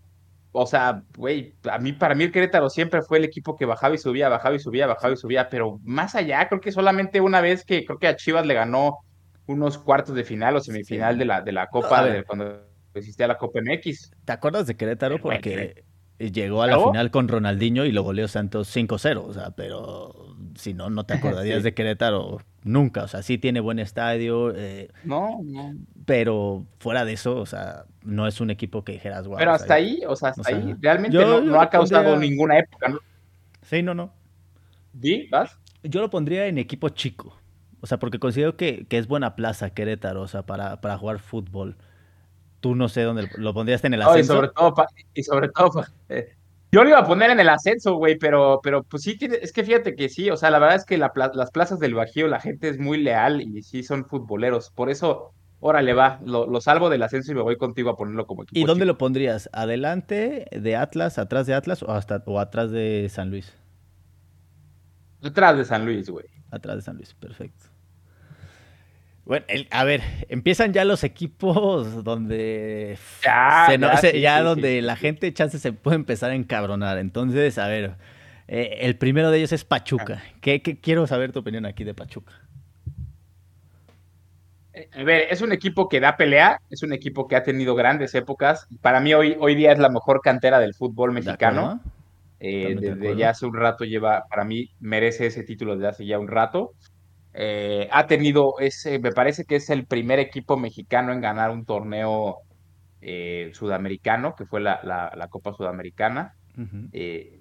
O sea, güey, a mí, para mí el Querétaro siempre fue el equipo que bajaba y subía, bajaba y subía, bajaba y subía, pero más allá, creo que solamente una vez que creo que a Chivas le ganó unos cuartos de final o semifinal de la, de la Copa, de, cuando existía la Copa MX. ¿Te acuerdas de Querétaro? Porque llegó a la final con Ronaldinho y lo goleó Santos 5-0, o sea, pero si no, no te acordarías de Querétaro nunca, o sea, sí tiene buen estadio. Eh, no, no. Pero fuera de eso, o sea, no es un equipo que dijeras, wow. Pero hasta ahí, o sea, hasta ahí, realmente no, ha causado ninguna época. Sí, no, no. ¿Sí? ¿Vas? Yo lo pondría en equipo chico, o sea, porque considero que, que es buena plaza Querétaro, o sea, para, para jugar fútbol tú no sé dónde lo pondrías en el ascenso. y sobre todo, y sobre todo eh, yo lo iba a poner en el ascenso, güey, pero, pero pues sí, tiene, es que fíjate que sí, o sea, la verdad es que las plazas del Bajío, la gente es muy leal y sí son futboleros, por eso, órale, va, lo, salvo del ascenso y me voy contigo a ponerlo como equipo. ¿Y dónde lo pondrías? ¿Adelante de Atlas, atrás de Atlas o, hasta, o atrás de San Luis? Atrás de San Luis, güey. Atrás de San Luis, perfecto. Bueno, a ver, empiezan ya los equipos donde ya, donde la gente chance se puede empezar a encabronar. Entonces, a ver, eh, el primero de ellos es Pachuca. Ah. ¿Qué, quiero saber tu opinión aquí de Pachuca? Eh, a ver, es un equipo que da pelea, es un equipo que ha tenido grandes épocas. Para mí hoy, hoy día es la mejor cantera del fútbol mexicano. Eh, desde ya hace un rato lleva, para mí merece ese título desde hace ya un rato. Eh, ha tenido ese, me parece que es el primer equipo mexicano en ganar un torneo eh, sudamericano, que fue la, Copa Sudamericana. Eh,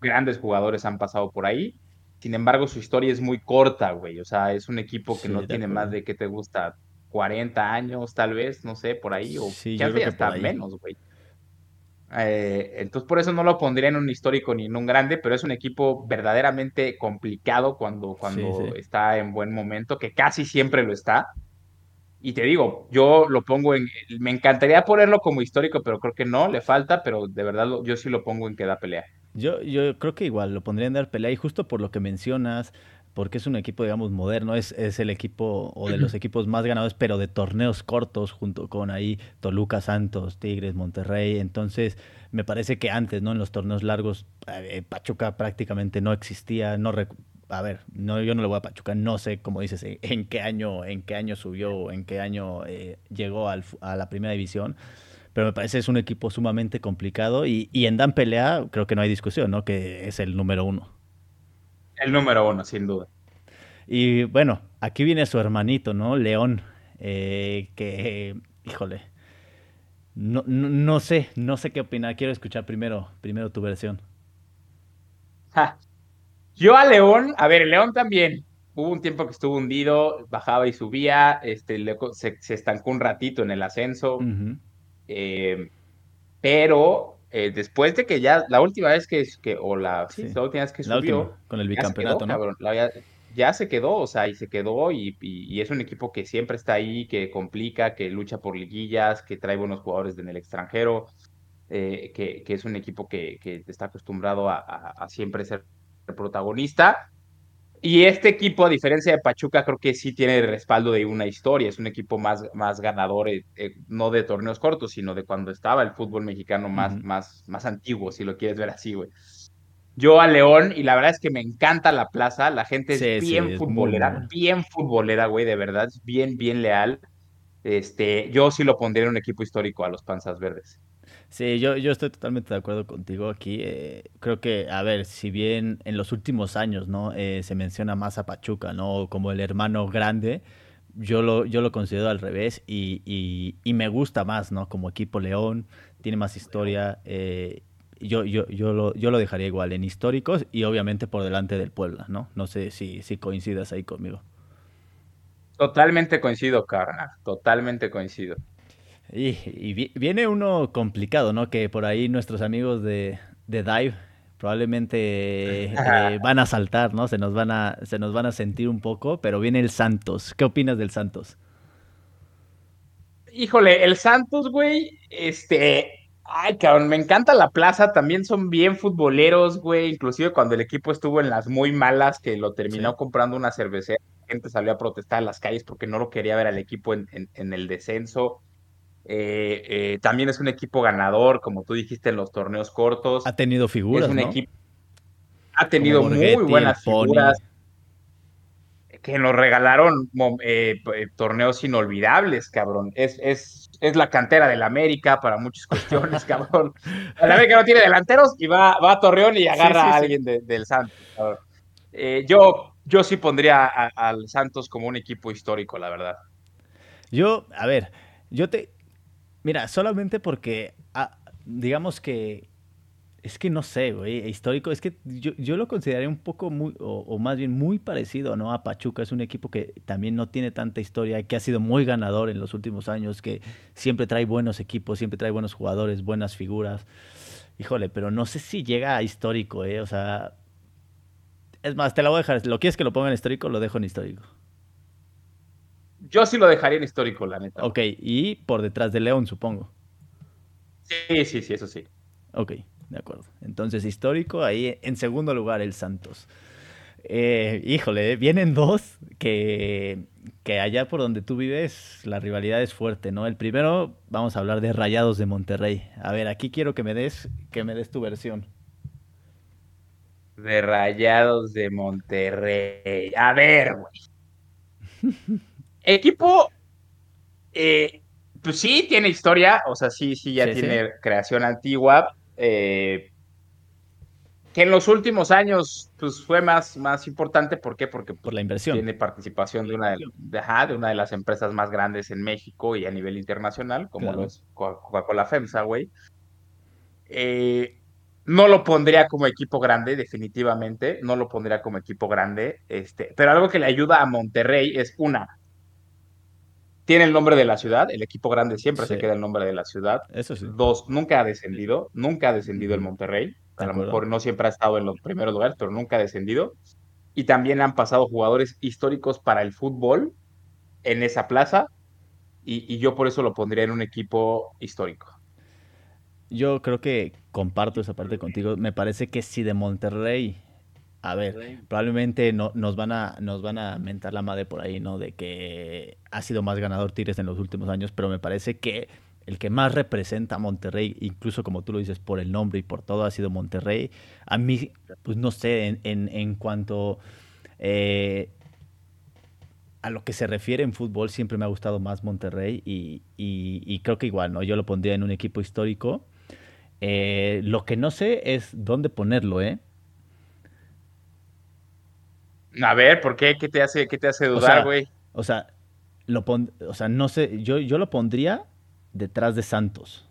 grandes jugadores han pasado por ahí. Sin embargo, su historia es muy corta, güey. O sea, es un equipo que no tiene más de que te gusta 40 años, tal vez, no sé, por ahí, o sí, hasta menos, güey. Eh, entonces, por eso no lo pondría en un histórico ni en un grande, pero es un equipo verdaderamente complicado cuando, cuando está en buen momento, que casi siempre lo está. Y te digo, yo lo pongo en. Me encantaría ponerlo como histórico, pero creo que no, le falta, pero de verdad yo sí lo pongo en que da pelea. Yo, yo creo que igual lo pondría en dar pelea, y justo por lo que mencionas, porque es un equipo, digamos, moderno, es, es el equipo o de los equipos más ganadores, pero de torneos cortos, junto con ahí Toluca, Santos, Tigres, Monterrey. Entonces, me parece que antes, ¿no? En los torneos largos, eh, Pachuca prácticamente no existía, no a ver, no, yo no le voy a Pachuca, no sé, como dices, en qué año, en qué año subió, en qué año eh, llegó al, a la primera división, pero me parece que es un equipo sumamente complicado y, y en Dan Pelea creo que no hay discusión, ¿no? Que es el número uno. El número uno, sin duda. Y bueno, aquí viene su hermanito, ¿no? León, eh, que, híjole, no, no, sé, no sé qué opinar. Quiero escuchar primero, primero tu versión. Yo a León, a ver, León también. Hubo un tiempo que estuvo hundido, bajaba y subía, este, se, estancó un ratito en el ascenso. Eh, pero eh, después de que ya, la última vez que, que o la, sí, la última vez que subió, con el bicampeonato, ¿no? ya, se quedó, o sea, y se quedó, y, y, es un equipo que siempre está ahí, que complica, que lucha por liguillas, que trae buenos jugadores en el extranjero, eh, que, que, es un equipo que, que está acostumbrado a, a siempre ser protagonista. Y este equipo, a diferencia de Pachuca, creo que sí tiene el respaldo de una historia. Es un equipo más, más ganador, eh, eh, no de torneos cortos, sino de cuando estaba el fútbol mexicano más, más, más antiguo, si lo quieres ver así, güey. Yo a León, y la verdad es que me encanta la plaza, la gente es bien futbolera, bien futbolera, güey, de verdad, es bien, bien leal. Este, yo sí lo pondría en un equipo histórico a los Panzas Verdes. Sí, yo, yo estoy totalmente de acuerdo contigo aquí. Eh, creo que, a ver, si bien en los últimos años, ¿no? Eh, se menciona más a Pachuca, ¿no? Como el hermano grande, yo lo, yo lo considero al revés y, y, me gusta más, ¿no? Como equipo León, tiene más historia. Eh, yo, yo, yo, lo, yo lo dejaría igual en históricos y obviamente por delante del Puebla, ¿no? No sé si, si coincidas ahí conmigo. Totalmente coincido, carnal. Totalmente coincido. Y, viene uno complicado, ¿no? Que por ahí nuestros amigos de, Dive probablemente eh, van a saltar, ¿no? Se nos van a, se nos van a sentir un poco, pero viene el Santos. ¿Qué opinas del Santos? Híjole, el Santos, güey, este, ay, cabrón, me encanta la plaza, también son bien futboleros, güey, inclusive cuando el equipo estuvo en las muy malas, que lo terminó comprando una cervecera, la gente salió a protestar en las calles porque no lo quería ver al equipo en, en el descenso. Eh, eh, también es un equipo ganador, como tú dijiste, en los torneos cortos. Ha tenido figuras. un equipo. Ha tenido muy buenas figuras. Que nos regalaron eh, torneos inolvidables, cabrón. Es, es, es la cantera del América para muchas cuestiones, cabrón. El América no tiene delanteros y va, va a Torreón y agarra a alguien del Santos. yo, yo sí pondría al Santos como un equipo histórico, la verdad. Yo, a ver, yo te, Mira, solamente porque, ah, digamos que, es que no sé, güey, histórico, es que yo, lo consideraría un poco muy, o, más bien muy parecido, ¿no? A Pachuca, es un equipo que también no tiene tanta historia, que ha sido muy ganador en los últimos años, que siempre trae buenos equipos, siempre trae buenos jugadores, buenas figuras. Híjole, pero no sé si llega a histórico, ¿eh? O sea, es más, te la voy a dejar, ¿lo quieres que lo ponga en histórico? Lo dejo en histórico. Yo sí lo dejaría en histórico, la neta. Ok, y por detrás de León, supongo. Sí, sí, sí, eso sí. Ok, de acuerdo. Entonces, histórico, ahí en segundo lugar el Santos. Eh, híjole, vienen dos que, que allá por donde tú vives la rivalidad es fuerte, ¿no? El primero, vamos a hablar de Rayados de Monterrey. A ver, aquí quiero que me des, que me des tu versión. De Rayados de Monterrey. A ver, güey. Equipo, eh, pues sí, tiene historia, o sea, sí, sí, ya tiene creación antigua. Eh, que en los últimos años pues fue más, más importante, ¿por qué? Porque por la inversión. tiene participación de una de, de, una de las empresas más grandes en México y a nivel internacional, como lo es Coca-Cola FEMSA, güey. Eh, no lo pondría como equipo grande, definitivamente, no lo pondría como equipo grande, este, pero algo que le ayuda a Monterrey es una, tiene el nombre de la ciudad, el equipo grande siempre se queda el nombre de la ciudad. Eso sí. Dos, nunca ha descendido, nunca ha descendido el Monterrey. A lo mejor no siempre ha estado en los primeros lugares, pero nunca ha descendido. Y también han pasado jugadores históricos para el fútbol en esa plaza. Y, yo por eso lo pondría en un equipo histórico. Yo creo que comparto esa parte contigo. Me parece que si de Monterrey a ver, probablemente no, nos, van a, nos van a mentar la madre por ahí, ¿no? De que ha sido más ganador Tigres en los últimos años, pero me parece que el que más representa a Monterrey, incluso como tú lo dices, por el nombre y por todo, ha sido Monterrey. A mí, pues no sé, en, en, en cuanto eh, a lo que se refiere en fútbol, siempre me ha gustado más Monterrey y, y, y creo que igual, ¿no? Yo lo pondría en un equipo histórico. Eh, lo que no sé es dónde ponerlo, ¿eh? A ver, ¿por qué? ¿Qué te hace, qué te hace dudar, güey? O, sea, lo pon, o sea, no sé, yo, yo lo pondría detrás de Santos.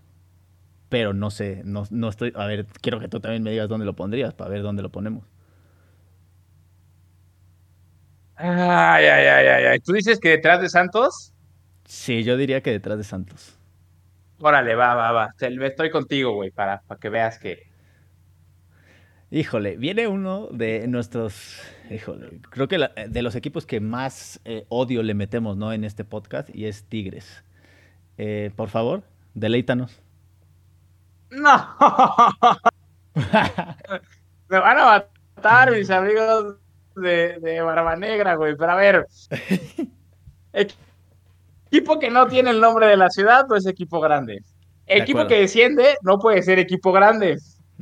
Pero no sé, no, no estoy. A ver, quiero que tú también me digas dónde lo pondrías para ver dónde lo ponemos. Ay, ay, ay, ay, ay. ¿Tú dices que detrás de Santos? Sí, yo diría que detrás de Santos. Órale, va, va, va. Estoy contigo, güey, para, para que veas que. Híjole, viene uno de nuestros. Híjole, creo que la, de los equipos que más eh, odio le metemos, ¿no? En este podcast y es Tigres. Eh, por favor, deleítanos. No. Me van a matar mis amigos de, de Barba Negra, güey. Pero a ver. equipo que no tiene el nombre de la ciudad, no es equipo grande. Equipo que desciende no puede ser equipo grande.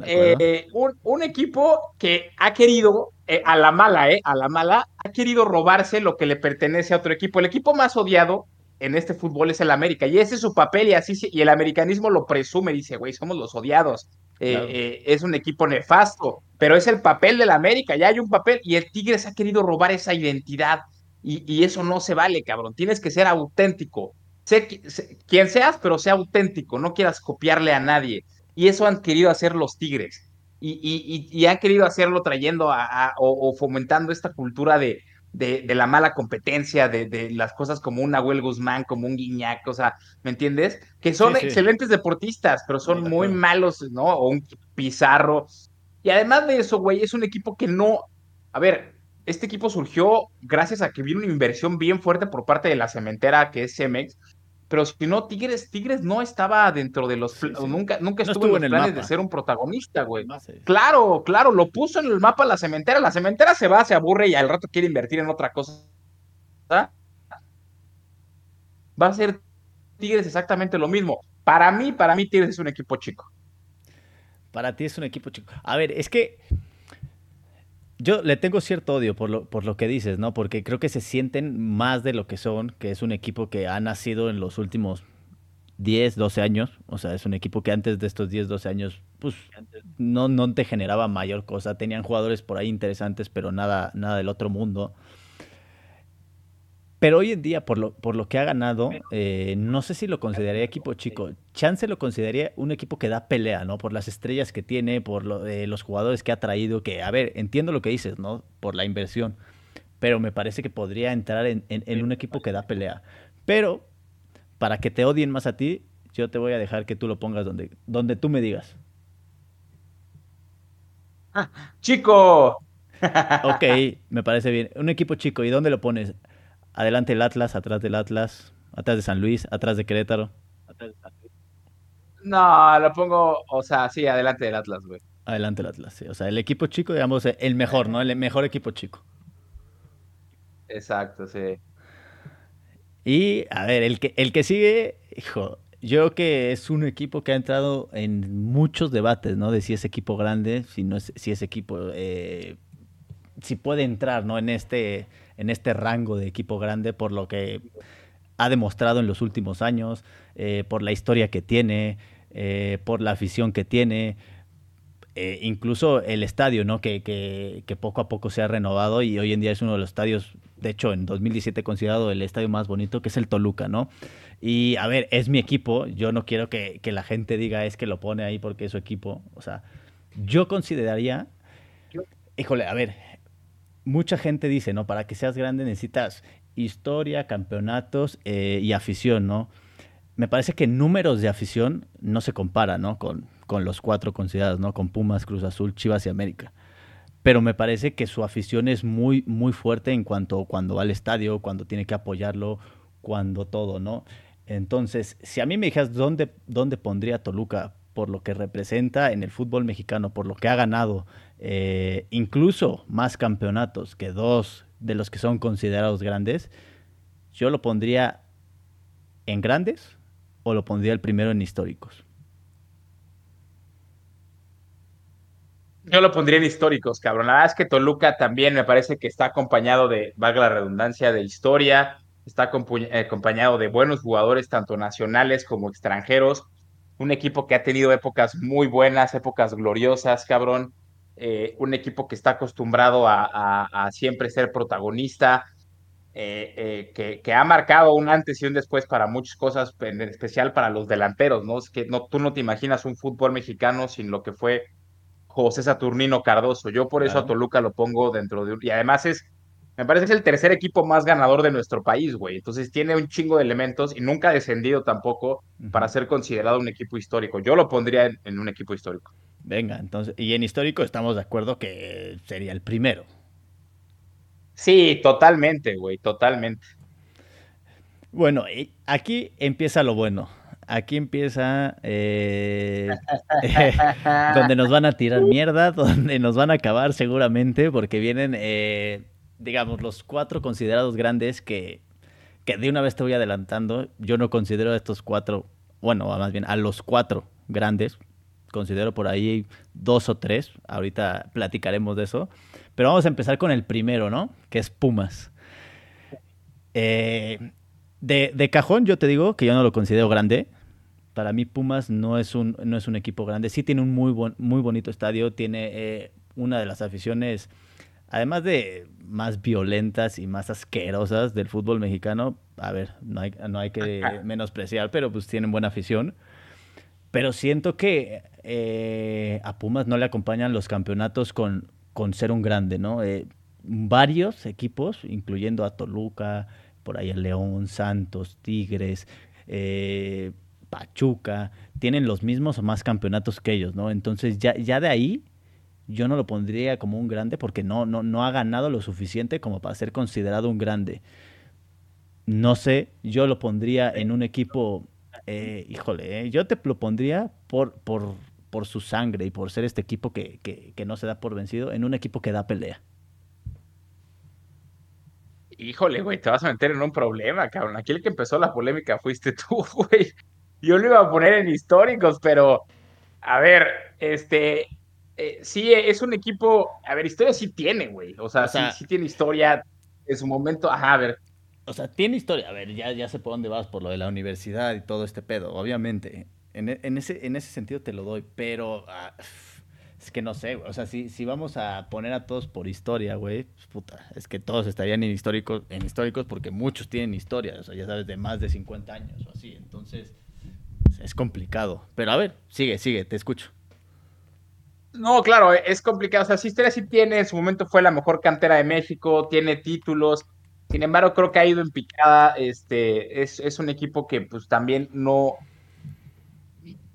Eh, un, un, equipo que ha querido, eh, a la mala, eh, a la mala, ha querido robarse lo que le pertenece a otro equipo. El equipo más odiado en este fútbol es el América. Y ese es su papel y así y el americanismo lo presume, dice, güey, somos los odiados. Eh, claro. Es un equipo nefasto, pero es el papel del América, ya hay un papel y el Tigres ha querido robar esa identidad y, y eso no se vale, cabrón. Tienes que ser auténtico. Sé, sé, quien seas, pero sea auténtico, no quieras copiarle a nadie. Y eso han querido hacer los Tigres. Y, y, y han querido hacerlo trayendo a, a o, o fomentando esta cultura de, de, de, la mala competencia, de, de, las cosas como un Nahuel Guzmán, como un Guiñac, o sea, ¿me entiendes? Que son sí, sí. excelentes deportistas, pero son sí, muy malos, ¿no? O un Pizarro. Y además de eso, güey, es un equipo que no, a ver, este equipo surgió gracias a que vino una inversión bien fuerte por parte de la cementera que es Cemex, pero si no, Tigres, Tigres no estaba dentro de los, sí, sí. nunca, nunca no estuvo, en los planes mapa. de ser un protagonista, güey. Claro, claro, lo puso en el mapa la cementera, la cementera se va, se aburre y al rato quiere invertir en otra cosa. ¿Ah? Va a ser Tigres exactamente lo mismo. Para mí, para mí Tigres es un equipo chico. Para ti es un equipo chico. A ver, es que yo le tengo cierto odio por lo, por lo que dices, ¿no? Porque creo que se sienten más de lo que son, que es un equipo que ha nacido en los últimos 10, 12 años. O sea, es un equipo que antes de estos 10, 12 años, pues no, no te generaba mayor cosa. Tenían jugadores por ahí interesantes, pero nada, nada del otro mundo. Pero hoy en día, por lo, por lo que ha ganado, eh, no sé si lo consideraría equipo chico. Chance lo consideraría un equipo que da pelea, ¿no? Por las estrellas que tiene, por lo, eh, los jugadores que ha traído, que, a ver, entiendo lo que dices, ¿no? Por la inversión. Pero me parece que podría entrar en, en, en un equipo que da pelea. Pero, para que te odien más a ti, yo te voy a dejar que tú lo pongas donde, donde tú me digas. Ah, chico. ok, me parece bien. Un equipo chico, ¿y dónde lo pones? Adelante el Atlas, atrás del Atlas, atrás de San Luis, atrás de Querétaro. No, lo pongo, o sea, sí, adelante del Atlas, güey. Adelante el Atlas, sí. O sea, el equipo chico, digamos, el mejor, ¿no? El mejor equipo chico. Exacto, sí. Y, a ver, el que, el que sigue, hijo, yo creo que es un equipo que ha entrado en muchos debates, ¿no? De si es equipo grande, si no es, si es equipo, eh, si puede entrar, ¿no? En este en este rango de equipo grande por lo que ha demostrado en los últimos años, eh, por la historia que tiene, eh, por la afición que tiene, eh, incluso el estadio, ¿no? Que, que, que, poco a poco se ha renovado y hoy en día es uno de los estadios, de hecho en 2017 considerado el estadio más bonito, que es el Toluca, ¿no? Y a ver, es mi equipo, yo no quiero que, que la gente diga es que lo pone ahí porque es su equipo, o sea, yo consideraría, híjole, a ver, mucha gente dice, ¿no? Para que seas grande necesitas historia, campeonatos eh, y afición, ¿no? Me parece que números de afición no se compara, ¿no? Con, con los cuatro considerados, ¿no? Con Pumas, Cruz Azul, Chivas y América. Pero me parece que su afición es muy, muy fuerte en cuanto cuando va al estadio, cuando tiene que apoyarlo, cuando todo, ¿no? Entonces, si a mí me dijeras dónde, dónde pondría Toluca, por lo que representa en el fútbol mexicano, por lo que ha ganado, eh, incluso más campeonatos que dos de los que son considerados grandes, yo lo pondría en grandes o lo pondría el primero en históricos. Yo lo pondría en históricos, cabrón. La verdad es que Toluca también me parece que está acompañado de, valga la redundancia, de historia, está eh, acompañado de buenos jugadores, tanto nacionales como extranjeros. Un equipo que ha tenido épocas muy buenas, épocas gloriosas, cabrón. Eh, un equipo que está acostumbrado a, siempre ser protagonista, eh, que, que, ha marcado un antes y un después para muchas cosas, en especial para los delanteros, ¿no? Es que no, tú no te imaginas un fútbol mexicano sin lo que fue José Saturnino Cardoso. Yo por eso a Toluca lo pongo dentro de un... Y además es, me parece que es el tercer equipo más ganador de nuestro país, güey. Entonces tiene un chingo de elementos y nunca ha descendido tampoco para ser considerado un equipo histórico. Yo lo pondría en, un equipo histórico. Venga, entonces, y en histórico estamos de acuerdo que sería el primero. Sí, totalmente, güey, totalmente. Bueno, aquí empieza lo bueno aquí empieza eh, donde nos van a tirar mierda, donde nos van a acabar seguramente, porque vienen, eh, digamos, los cuatro considerados grandes que, que de una vez te voy adelantando. Yo no considero a estos cuatro, bueno, más bien a los cuatro grandes, considero por ahí dos o tres, ahorita platicaremos de eso, pero vamos a empezar con el primero, ¿no? Que es Pumas. Eh, de, de, cajón yo te digo que yo no lo considero grande, para mí Pumas no es un, no es un equipo grande. Sí tiene un muy, muy bonito estadio, tiene eh, una de las aficiones, además de más violentas y más asquerosas del fútbol mexicano. A ver, no hay, no hay que menospreciar, pero pues tienen buena afición. Pero siento que eh, a Pumas no le acompañan los campeonatos con, con ser un grande, ¿no? Eh, varios equipos, incluyendo a Toluca, por ahí el León, Santos, Tigres, eh, Pachuca, tienen los mismos o más campeonatos que ellos, ¿no? Entonces ya, ya de ahí yo no lo pondría como un grande porque no, no, no ha ganado lo suficiente como para ser considerado un grande. No sé, yo lo pondría en un equipo, eh, híjole, eh, yo te lo pondría por, por, por su sangre y por ser este equipo que, que, que no se da por vencido, en un equipo que da pelea. Híjole, güey, te vas a meter en un problema, cabrón. Aquí el que empezó la polémica fuiste tú, güey. Yo lo iba a poner en históricos, pero a ver, este, eh, sí, es un equipo, a ver, historia sí tiene, güey. O sea, sí, tiene historia en su momento, ajá, a ver. O sea, tiene historia, a ver, ya, ya sé por dónde vas, por lo de la universidad y todo este pedo, obviamente. En, ese, en ese sentido te lo doy, pero ah, es que no sé, güey. O sea, si, si vamos a poner a todos por historia, güey, pues, puta, es que todos estarían en históricos, en históricos porque muchos tienen historia, o sea, ya sabes, de más de 50 años o así. Entonces, es complicado. Pero a ver, sigue, sigue, te escucho. No, claro, es complicado. O sea, Sistera sí tiene, en su momento fue la mejor cantera de México, tiene títulos. Sin embargo, creo que ha ido en picada. Este, es, un equipo que pues también no,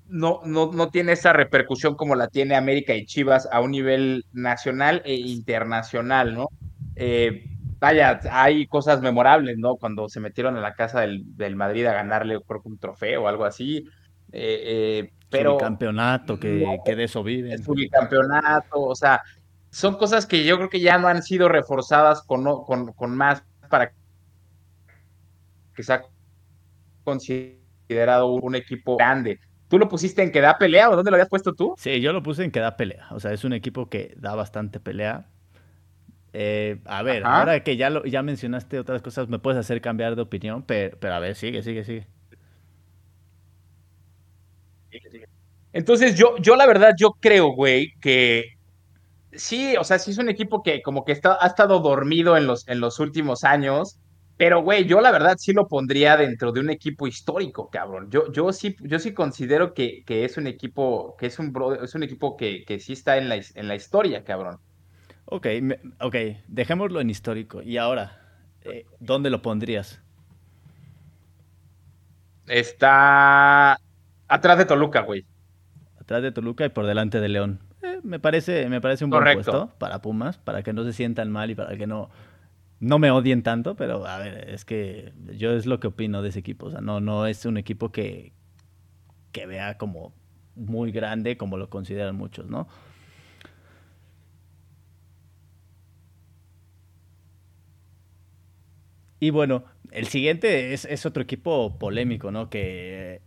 no, no, tiene esa repercusión como la tiene América y Chivas a un nivel nacional e internacional, ¿no? Eh, vaya, hay cosas memorables, ¿no? Cuando se metieron a la casa del, Madrid a ganarle, creo que un trofeo o algo así. Eh, eh, pero. campeonato, que, que, de eso viven. Su campeonato, o sea, son cosas que yo creo que ya no han sido reforzadas con, con, con más para que sea considerado un equipo grande. ¿Tú lo pusiste en que da pelea o dónde lo habías puesto tú? Sí, yo lo puse en que da pelea. O sea, es un equipo que da bastante pelea. Eh, a ver, ahora que ya, lo, ya mencionaste otras cosas, me puedes hacer cambiar de opinión, pero, a ver, sigue, sigue, sigue. Entonces, yo, yo la verdad, yo creo, güey, que sí, o sea, sí es un equipo que como que está, ha estado dormido en los, en los últimos años, pero, güey, yo la verdad sí lo pondría dentro de un equipo histórico, cabrón. Yo, yo sí, yo sí considero que, que es un equipo, que es un es un equipo que, que sí está en la, en la historia, cabrón. Ok, ok, dejémoslo en histórico. Y ahora, eh, ¿dónde lo pondrías? Está atrás de Toluca, güey. Atrás de Toluca y por delante de León. Eh, me, parece, me parece un buen puesto para Pumas, para que no se sientan mal y para que no, no me odien tanto, pero a ver, es que yo es lo que opino de ese equipo. O sea, no, no es un equipo que, que vea como muy grande como lo consideran muchos, ¿no? Y bueno, el siguiente es, otro equipo polémico, ¿no? Que,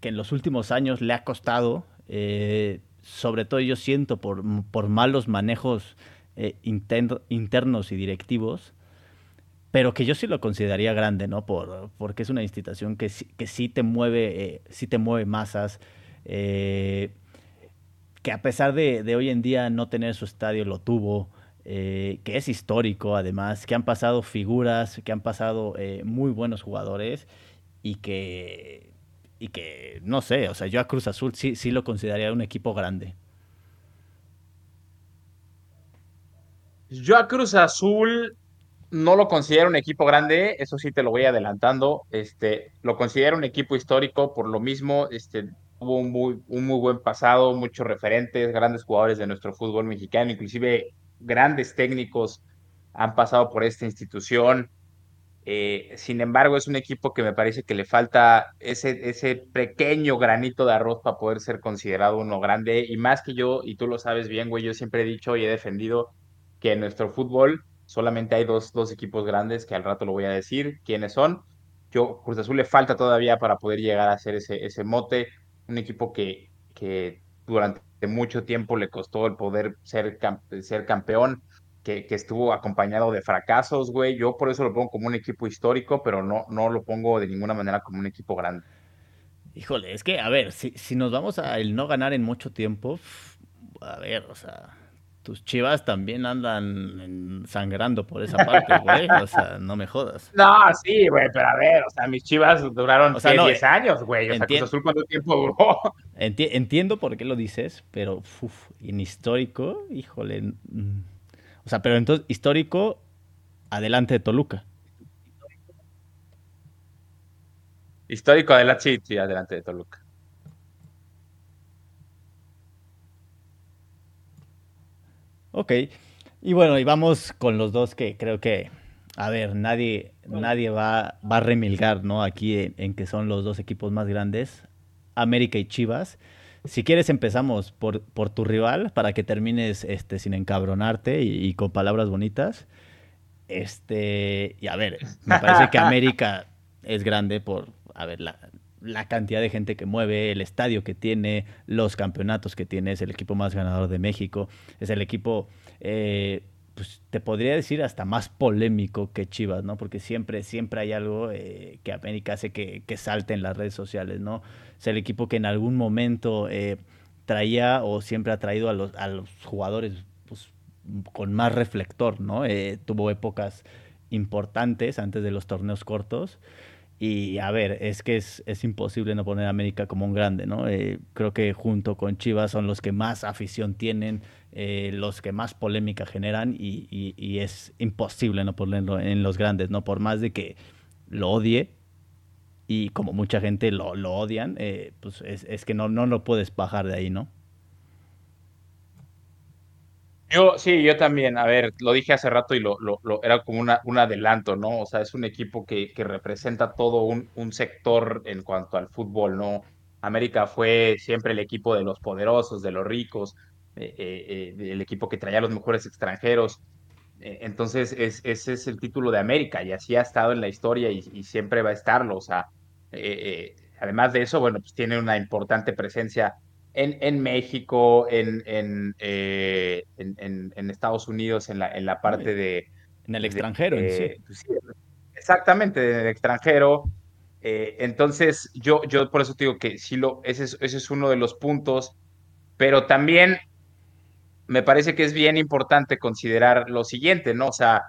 que, en los últimos años le ha costado, eh, sobre todo yo siento por, por malos manejos eh, internos y directivos, pero que yo sí lo consideraría grande, ¿no? Por, porque es una institución que, que sí te mueve, eh, sí te mueve masas, que a pesar de, de, hoy en día no tener su estadio, lo tuvo. Que es histórico además, que han pasado figuras, que han pasado muy buenos jugadores y que, y que, no sé, o sea, yo a Cruz Azul sí, sí lo consideraría un equipo grande. Yo a Cruz Azul no lo considero un equipo grande, eso sí te lo voy adelantando. Este, lo considero un equipo histórico, por lo mismo, este, tuvo un muy, un muy buen pasado, muchos referentes, grandes jugadores de nuestro fútbol mexicano, inclusive grandes técnicos han pasado por esta institución. Eh, sin embargo, es un equipo que me parece que le falta ese, ese pequeño granito de arroz para poder ser considerado uno grande. Y más que yo, y tú lo sabes bien, güey, yo siempre he dicho y he defendido que en nuestro fútbol solamente hay dos, dos equipos grandes, que al rato lo voy a decir quiénes son. Yo, Cruz Azul le falta todavía para poder llegar a hacer ese, ese mote. Un equipo que, que durante mucho tiempo le costó el poder ser, ser campeón, que, que, estuvo acompañado de fracasos, güey. Yo por eso lo pongo como un equipo histórico, pero no, no lo pongo de ninguna manera como un equipo grande. Híjole, es que, a ver, si, si nos vamos a el no ganar en mucho tiempo, a ver, o sea, tus chivas también andan sangrando por esa parte, güey. O sea, no me jodas. No, sí, güey, pero a ver, o sea, mis chivas duraron o sea, 10 años, güey. O sea, Cruz Azul, ¿cuánto tiempo duró? entiendo por qué lo dices, pero uf, en histórico, híjole. Mm, o sea, pero entonces, histórico, adelante de Toluca. Histórico, adelante, sí, sí, adelante de Toluca. Ok. Y bueno, y vamos con los dos que creo que, a ver, nadie, nadie va, va a remilgar, ¿no? Aquí en, que son los dos equipos más grandes, América y Chivas. Si quieres empezamos por, por tu rival para que termines este, sin encabronarte y, con palabras bonitas. Este, y a ver, me parece que América es grande por, a ver, la, cantidad de gente que mueve, el estadio que tiene, los campeonatos que tiene, es el equipo más ganador de México, es el equipo, eh, pues te podría decir hasta más polémico que Chivas, ¿no? Porque siempre, siempre hay algo eh, que América hace que, que, salte en las redes sociales, ¿no? Es el equipo que en algún momento eh, traía o siempre ha traído a los, a los jugadores pues, con más reflector, ¿no? tuvo épocas importantes antes de los torneos cortos. Y a ver, es que es, imposible no poner a América como un grande, ¿no? Eh, creo que junto con Chivas son los que más afición tienen, eh, los que más polémica generan y, es imposible no ponerlo en los grandes, ¿no? Por más de que lo odie y como mucha gente lo, lo odian, eh, pues es, es, que no, no lo puedes bajar de ahí, ¿no? Yo, sí, yo también, a ver, lo dije hace rato y lo, lo, era como una, un adelanto, ¿no? O sea, es un equipo que, que representa todo un, un, sector en cuanto al fútbol, ¿no? América fue siempre el equipo de los poderosos, de los ricos, eh, eh, el equipo que traía a los mejores extranjeros. Entonces, es, ese es el título de América y así ha estado en la historia y, y siempre va a estarlo. O sea, además de eso, bueno, pues tiene una importante presencia en, en México, en, en, eh, en, en, Estados Unidos, en la, en la parte de... En el extranjero, eh, sí. Exactamente, en el extranjero. Eh, entonces, yo, yo por eso digo que sí, lo, ese, es, ese es uno de los puntos, pero también me parece que es bien importante considerar lo siguiente, ¿no? O sea,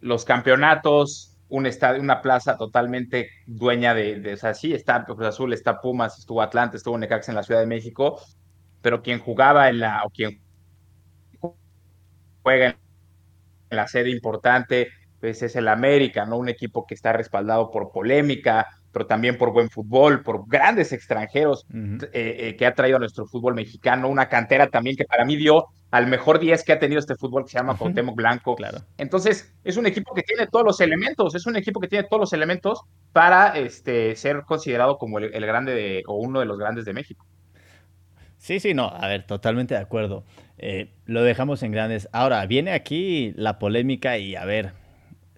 los campeonatos, un estadio, una plaza totalmente dueña de, de, o está Cruz Azul, está Pumas, estuvo Atlante, estuvo Necaxa en la Ciudad de México, pero quien jugaba en la, o quien juega en la sede importante, pues es el América, ¿no? Un equipo que está respaldado por polémica, pero también por buen fútbol, por grandes extranjeros eh, eh, que ha traído a nuestro fútbol mexicano, una cantera también que para mí dio al mejor 10 que ha tenido este fútbol que se llama Cuauhtémoc Blanco. Claro. Entonces, es un equipo que tiene todos los elementos, es un equipo que tiene todos los elementos para este, ser considerado como el, grande de, o uno de los grandes de México. Sí, sí, no, a ver, totalmente de acuerdo. Eh, lo dejamos en grandes. Ahora, viene aquí la polémica y a ver,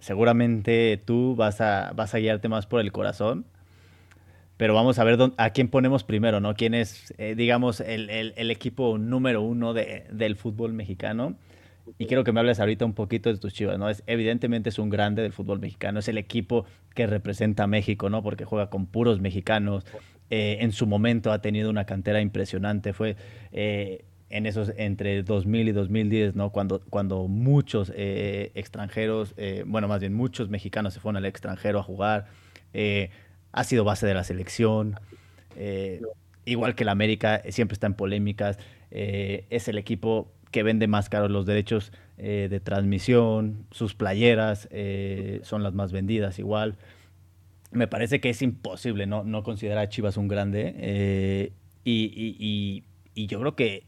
seguramente tú vas a, vas a guiarte más por el corazón, pero vamos a ver a quién ponemos primero, ¿no? ¿Quién es, eh, digamos, el, el, equipo número uno de, del fútbol mexicano? Y quiero que me hables ahorita un poquito de tus chivas, ¿no? Es, evidentemente es un grande del fútbol mexicano, es el equipo que representa a México, ¿no? Porque juega con puros mexicanos. Eh, en su momento ha tenido una cantera impresionante. Fue eh, en esos entre 2000 y 2010, ¿no? Cuando, cuando muchos eh, extranjeros, bueno, más bien muchos mexicanos se fueron al extranjero a jugar. ha sido base de la selección. igual que el América, siempre está en polémicas. es el equipo que vende más caros los derechos de transmisión. Sus playeras son las más vendidas igual me parece que es imposible no, no considerar a Chivas un grande. Eh, y, yo creo que,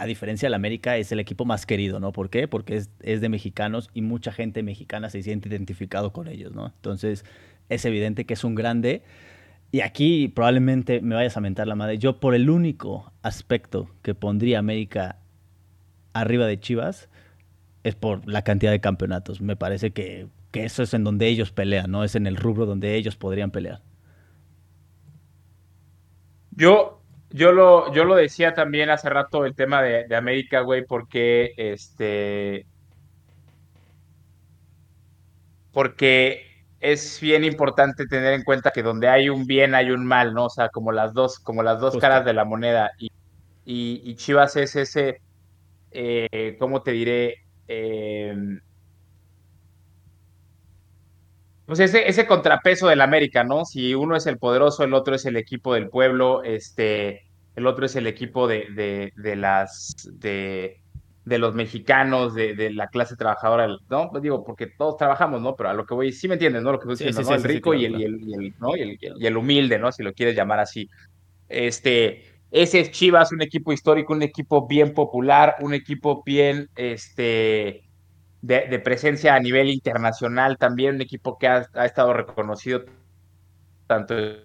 a diferencia del América, es el equipo más querido, ¿no? ¿Por qué? Porque es, de mexicanos y mucha gente mexicana se siente identificado con ellos, ¿no? Entonces, es evidente que es un grande. Y aquí probablemente me vayas a mentar la madre. Yo, por el único aspecto que pondría América arriba de Chivas, es por la cantidad de campeonatos. Me parece que que eso es en donde ellos pelean, ¿no? Es en el rubro donde ellos podrían pelear. Yo, yo, lo, yo lo decía también hace rato el tema de, América, güey, porque este. Porque es bien importante tener en cuenta que donde hay un bien hay un mal, ¿no? O sea, como las dos, como las dos caras de la moneda. Y, y, Chivas es ese, eh, ¿cómo te diré? Eh, pues ese, ese contrapeso del América, ¿no? Si uno es el poderoso, el otro es el equipo del pueblo, este, el otro es el equipo de, de, las de, de, los mexicanos, de, la clase trabajadora, ¿no? Pues digo, porque todos trabajamos, ¿no? Pero a lo que voy, sí me entiendes, ¿no? Lo que estoy diciendo, ¿no? el rico y, el, y, el, ¿no? y, el, y el humilde, ¿no? Si lo quieres llamar así. Este, ese es Chivas, un equipo histórico, un equipo bien popular, un equipo bien, este, de, presencia a nivel internacional, también un equipo que ha, estado reconocido tanto en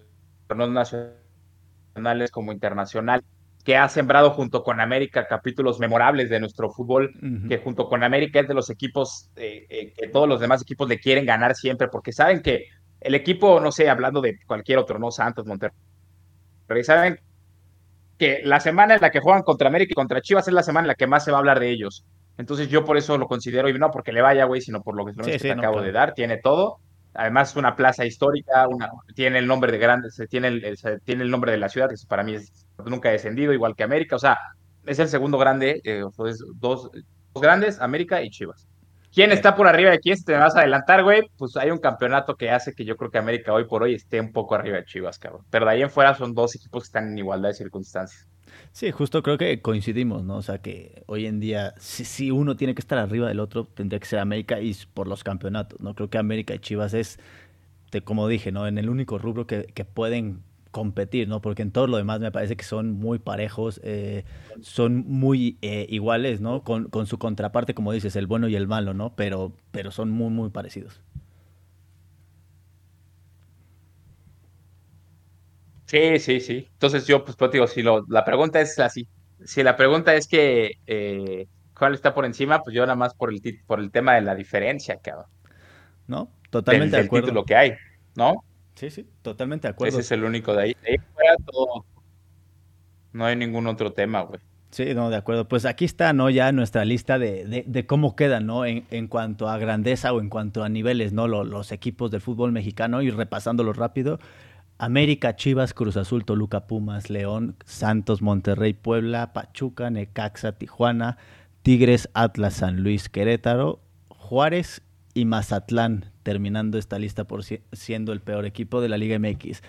los nacionales como internacional, que ha sembrado junto con América capítulos memorables de nuestro fútbol, que junto con América es de los equipos eh, eh, que todos los demás equipos le quieren ganar siempre, porque saben que el equipo, no sé, hablando de cualquier otro, no Santos, Monterrey, saben que la semana en la que juegan contra América y contra Chivas es la semana en la que más se va a hablar de ellos. Entonces yo por eso lo considero, y no porque le vaya, güey, sino por lo que, te acabo de dar, tiene todo. Además es una plaza histórica, una, tiene el nombre de grandes, tiene el, tiene el nombre de la ciudad, que para mí es, nunca ha descendido, igual que América. O sea, es el segundo grande, eh, dos, dos, grandes, América y Chivas. ¿Quién está por arriba de quién? Si te vas a adelantar, güey, pues hay un campeonato que hace que yo creo que América hoy por hoy esté un poco arriba de Chivas, cabrón. Pero de ahí en fuera son dos equipos que están en igualdad de circunstancias. Sí, justo creo que coincidimos, ¿no? O sea, que hoy en día, si, uno tiene que estar arriba del otro, tendría que ser América y por los campeonatos, ¿no? Creo que América y Chivas es, como dije, ¿no? En el único rubro que, pueden competir, ¿no? Porque en todo lo demás me parece que son muy parejos, eh, son muy eh, iguales, ¿no? Con, con, su contraparte, como dices, el bueno y el malo, ¿no? Pero, pero son muy, muy parecidos. Sí, sí, sí. Entonces yo, pues, pues digo, si lo, la pregunta es así, si la pregunta es que eh, cuál está por encima, pues yo nada más por el, por el tema de la diferencia, cabrón. ¿No? Totalmente de acuerdo. lo que hay, ¿no? Sí, sí, totalmente de acuerdo. Ese es el único de ahí. De ahí fuera todo. No hay ningún otro tema, güey. Sí, no, de acuerdo. Pues aquí está, ¿no? Ya nuestra lista de, de, de cómo quedan, ¿no? En, en, cuanto a grandeza o en cuanto a niveles, ¿no? Los, los equipos del fútbol mexicano y repasándolo rápido. América, Chivas, Cruz Azul, Toluca, Pumas, León, Santos, Monterrey, Puebla, Pachuca, Necaxa, Tijuana, Tigres, Atlas, San Luis, Querétaro, Juárez y Mazatlán, terminando esta lista por siendo el peor equipo de la Liga MX.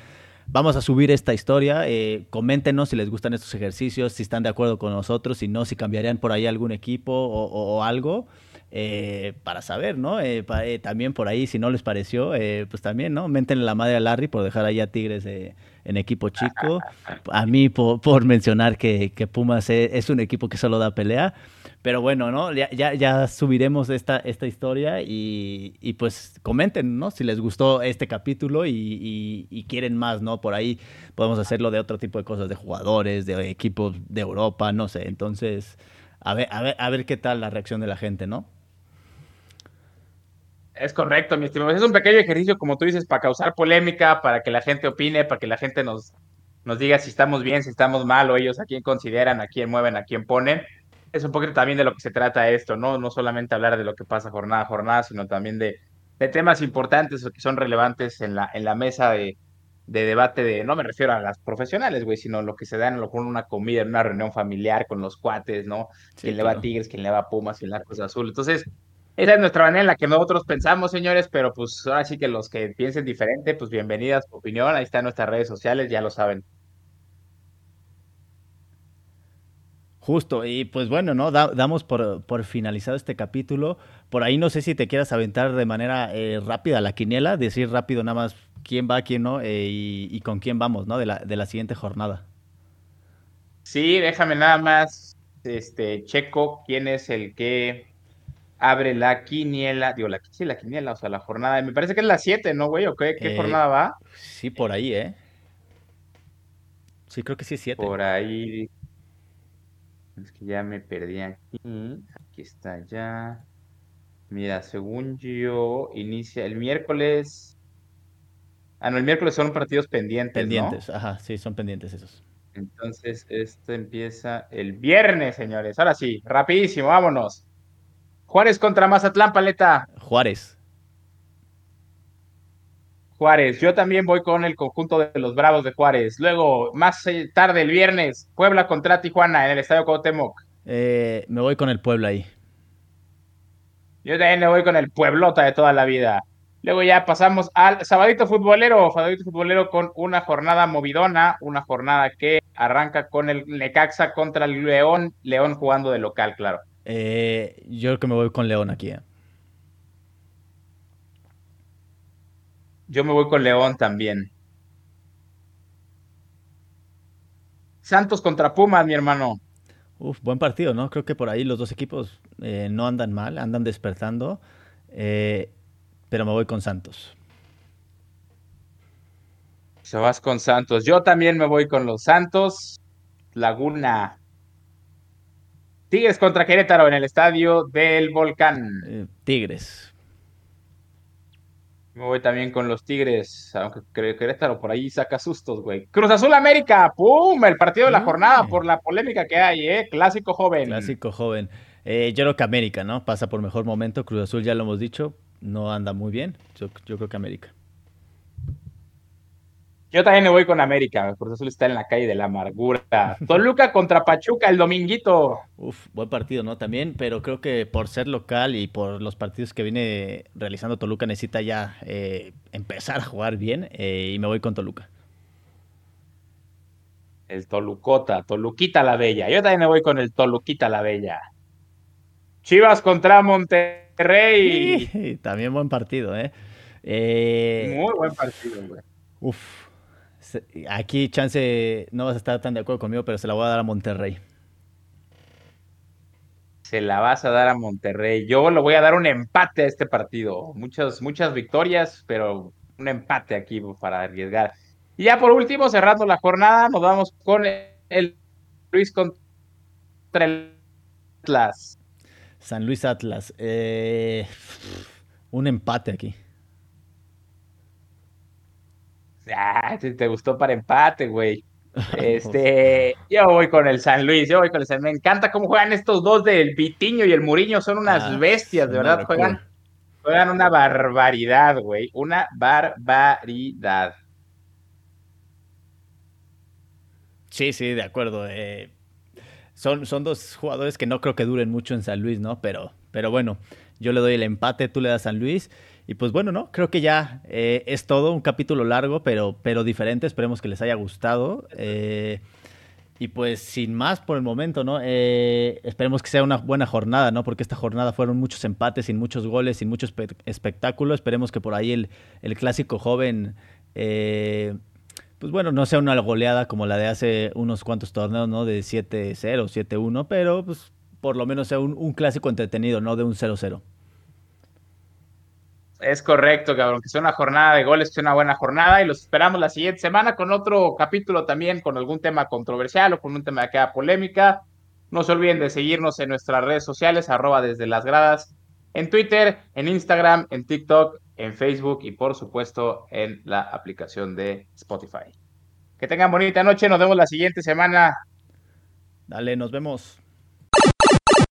Vamos a subir esta historia. Eh, coméntenos si les gustan estos ejercicios, si están de acuerdo con nosotros, si no, si cambiarían por ahí algún equipo o algo. Eh, para saber, ¿no? Eh, eh, también por ahí, si no les pareció, pues también, ¿no? Méntenle la madre a Larry por dejar allá Tigres en equipo chico. A mí por, mencionar que, Pumas es, un equipo que solo da pelea. Pero bueno, ¿no? Ya, ya, subiremos esta, esta historia y, pues comenten, ¿no? Si les gustó este capítulo y, quieren más, ¿no? Por ahí podemos hacerlo de otro tipo de cosas, de jugadores, de equipos de Europa, no sé. Entonces, a ver, a ver, a ver qué tal la reacción de la gente, ¿no? Es correcto, mi estimado. Es un pequeño ejercicio, como tú dices, para causar polémica, para que la gente opine, para que la gente nos, nos diga si estamos bien, si estamos mal, o ellos a quién consideran, a quién mueven, a quién ponen es un poquito también de lo que se trata esto, ¿no? No solamente hablar de lo que pasa jornada a jornada, sino también de, de temas importantes o que son relevantes en la, en la mesa de, de debate de, no me refiero a las profesionales, güey, sino lo que se da en lo una comida, en una reunión familiar con los cuates, ¿no? quién le va a Tigres, quién le va a Pumas, quién le va a Cruz Azul. Entonces, esa es nuestra manera en la que nosotros pensamos, señores, pero pues ahora sí que los que piensen diferente, pues bienvenidas a su opinión, ahí están nuestras redes sociales, ya lo saben. Justo, y pues bueno, ¿no? damos por, por, finalizado este capítulo. Por ahí no sé si te quieras aventar de manera eh, rápida la quiniela, decir rápido nada más quién va, quién no, eh, y, con quién vamos, ¿no? De la, de la siguiente jornada. Sí, déjame nada más, este, checo quién es el que abre la quiniela, digo, la, sí, la quiniela, o sea, la jornada, me parece que es la 7, ¿no, güey? ¿O qué, qué eh, jornada va? Sí, por ahí, ¿eh? Sí, creo que sí es 7. Por ahí, es que ya me perdí aquí. Aquí está ya. Mira, según yo, inicia el miércoles. Ah, no, el miércoles son partidos pendientes. Pendientes, ajá, sí, son pendientes esos. Entonces, esto empieza el viernes, señores. Ahora sí, rapidísimo, vámonos. Juárez contra Mazatlán, paleta. Juárez. Juárez. Yo también voy con el conjunto de los Bravos de Juárez. Luego, más eh, tarde, el viernes, Puebla contra Tijuana en el Estadio Cuauhtémoc. Eh, me voy con el Puebla ahí. Yo también me voy con el Pueblota de toda la vida. Luego ya pasamos al sabadito futbolero, sabadito futbolero con una jornada movidona, una jornada que arranca con el Necaxa contra el León, León jugando de local, claro. Eh, yo creo que me voy con León aquí. Yo me voy con León también. Santos contra Pumas, mi hermano. Uf, buen partido, ¿no? Creo que por ahí los dos equipos eh, no andan mal, andan despertando. Eh, pero me voy con Santos. Se vas con Santos. Yo también me voy con los Santos. Laguna. Tigres contra Querétaro en el estadio del Volcán. Eh, Tigres. Me voy también con los Tigres, aunque creo que Querétaro por ahí saca sustos, güey. Cruz Azul América, ¡pum! El partido de la jornada por la polémica que hay, ¿eh? Clásico joven. Clásico joven. Eh, yo creo que América, ¿no? Pasa por mejor momento. Cruz Azul ya lo hemos dicho, no anda muy bien. yo creo que América. Yo también me voy con América. Cruz Azul está en la calle de la amargura. Toluca contra Pachuca el dominguito. Uf, buen partido, ¿no? También, pero creo que por ser local y por los partidos que viene realizando Toluca necesita ya eh, empezar a jugar bien eh, y me voy con Toluca. El Tolucota, Toluquita la Bella. Yo también me voy con el Toluquita la Bella. Chivas contra Monterrey. también buen partido, ¿eh? ¿eh? Muy buen partido, güey. Uf, Aquí, chance, no vas a estar tan de acuerdo conmigo, pero se la voy a dar a Monterrey. Se la vas a dar a Monterrey. Yo le voy a dar un empate a este partido. Muchas, muchas victorias, pero un empate aquí para arriesgar. Y ya por último, cerrando la jornada, nos vamos con el Luis contra el Atlas. San Luis Atlas. Eh, un empate aquí. Ah, te gustó para empate, güey. Este, yo voy con el San Luis, yo voy con el San Me encanta cómo juegan estos dos del Vitiño y el Muriño, son unas ah, bestias, de verdad, juegan, juegan una barbaridad, güey, una barbaridad. Sí, sí, de acuerdo. Eh, son, son dos jugadores que no creo que duren mucho en San Luis, ¿no? Pero, pero bueno, yo le doy el empate, tú le das a San Luis. Y pues bueno, ¿no? Creo que ya eh, es todo, un capítulo largo, pero, pero diferente. Esperemos que les haya gustado. Eh, y pues sin más por el momento, ¿no? Eh, esperemos que sea una buena jornada, ¿no? Porque esta jornada fueron muchos empates, sin muchos goles, sin mucho espectáculo. Esperemos que por ahí el, el clásico joven, pues bueno, no sea una goleada como la de hace unos cuantos torneos, ¿no? De 7-0, 7-1, pero pues por lo menos sea un, clásico entretenido, no de un 0-0. Es correcto, cabrón, que sea una jornada de goles, que sea una buena jornada y los esperamos la siguiente semana con otro capítulo también, con algún tema controversial o con un tema que queda polémica. No se olviden de seguirnos en nuestras redes sociales, arroba desde las gradas, en Twitter, en Instagram, en TikTok, en Facebook y por supuesto en la aplicación de Spotify. Que tengan bonita noche, nos vemos la siguiente semana. Dale, nos vemos.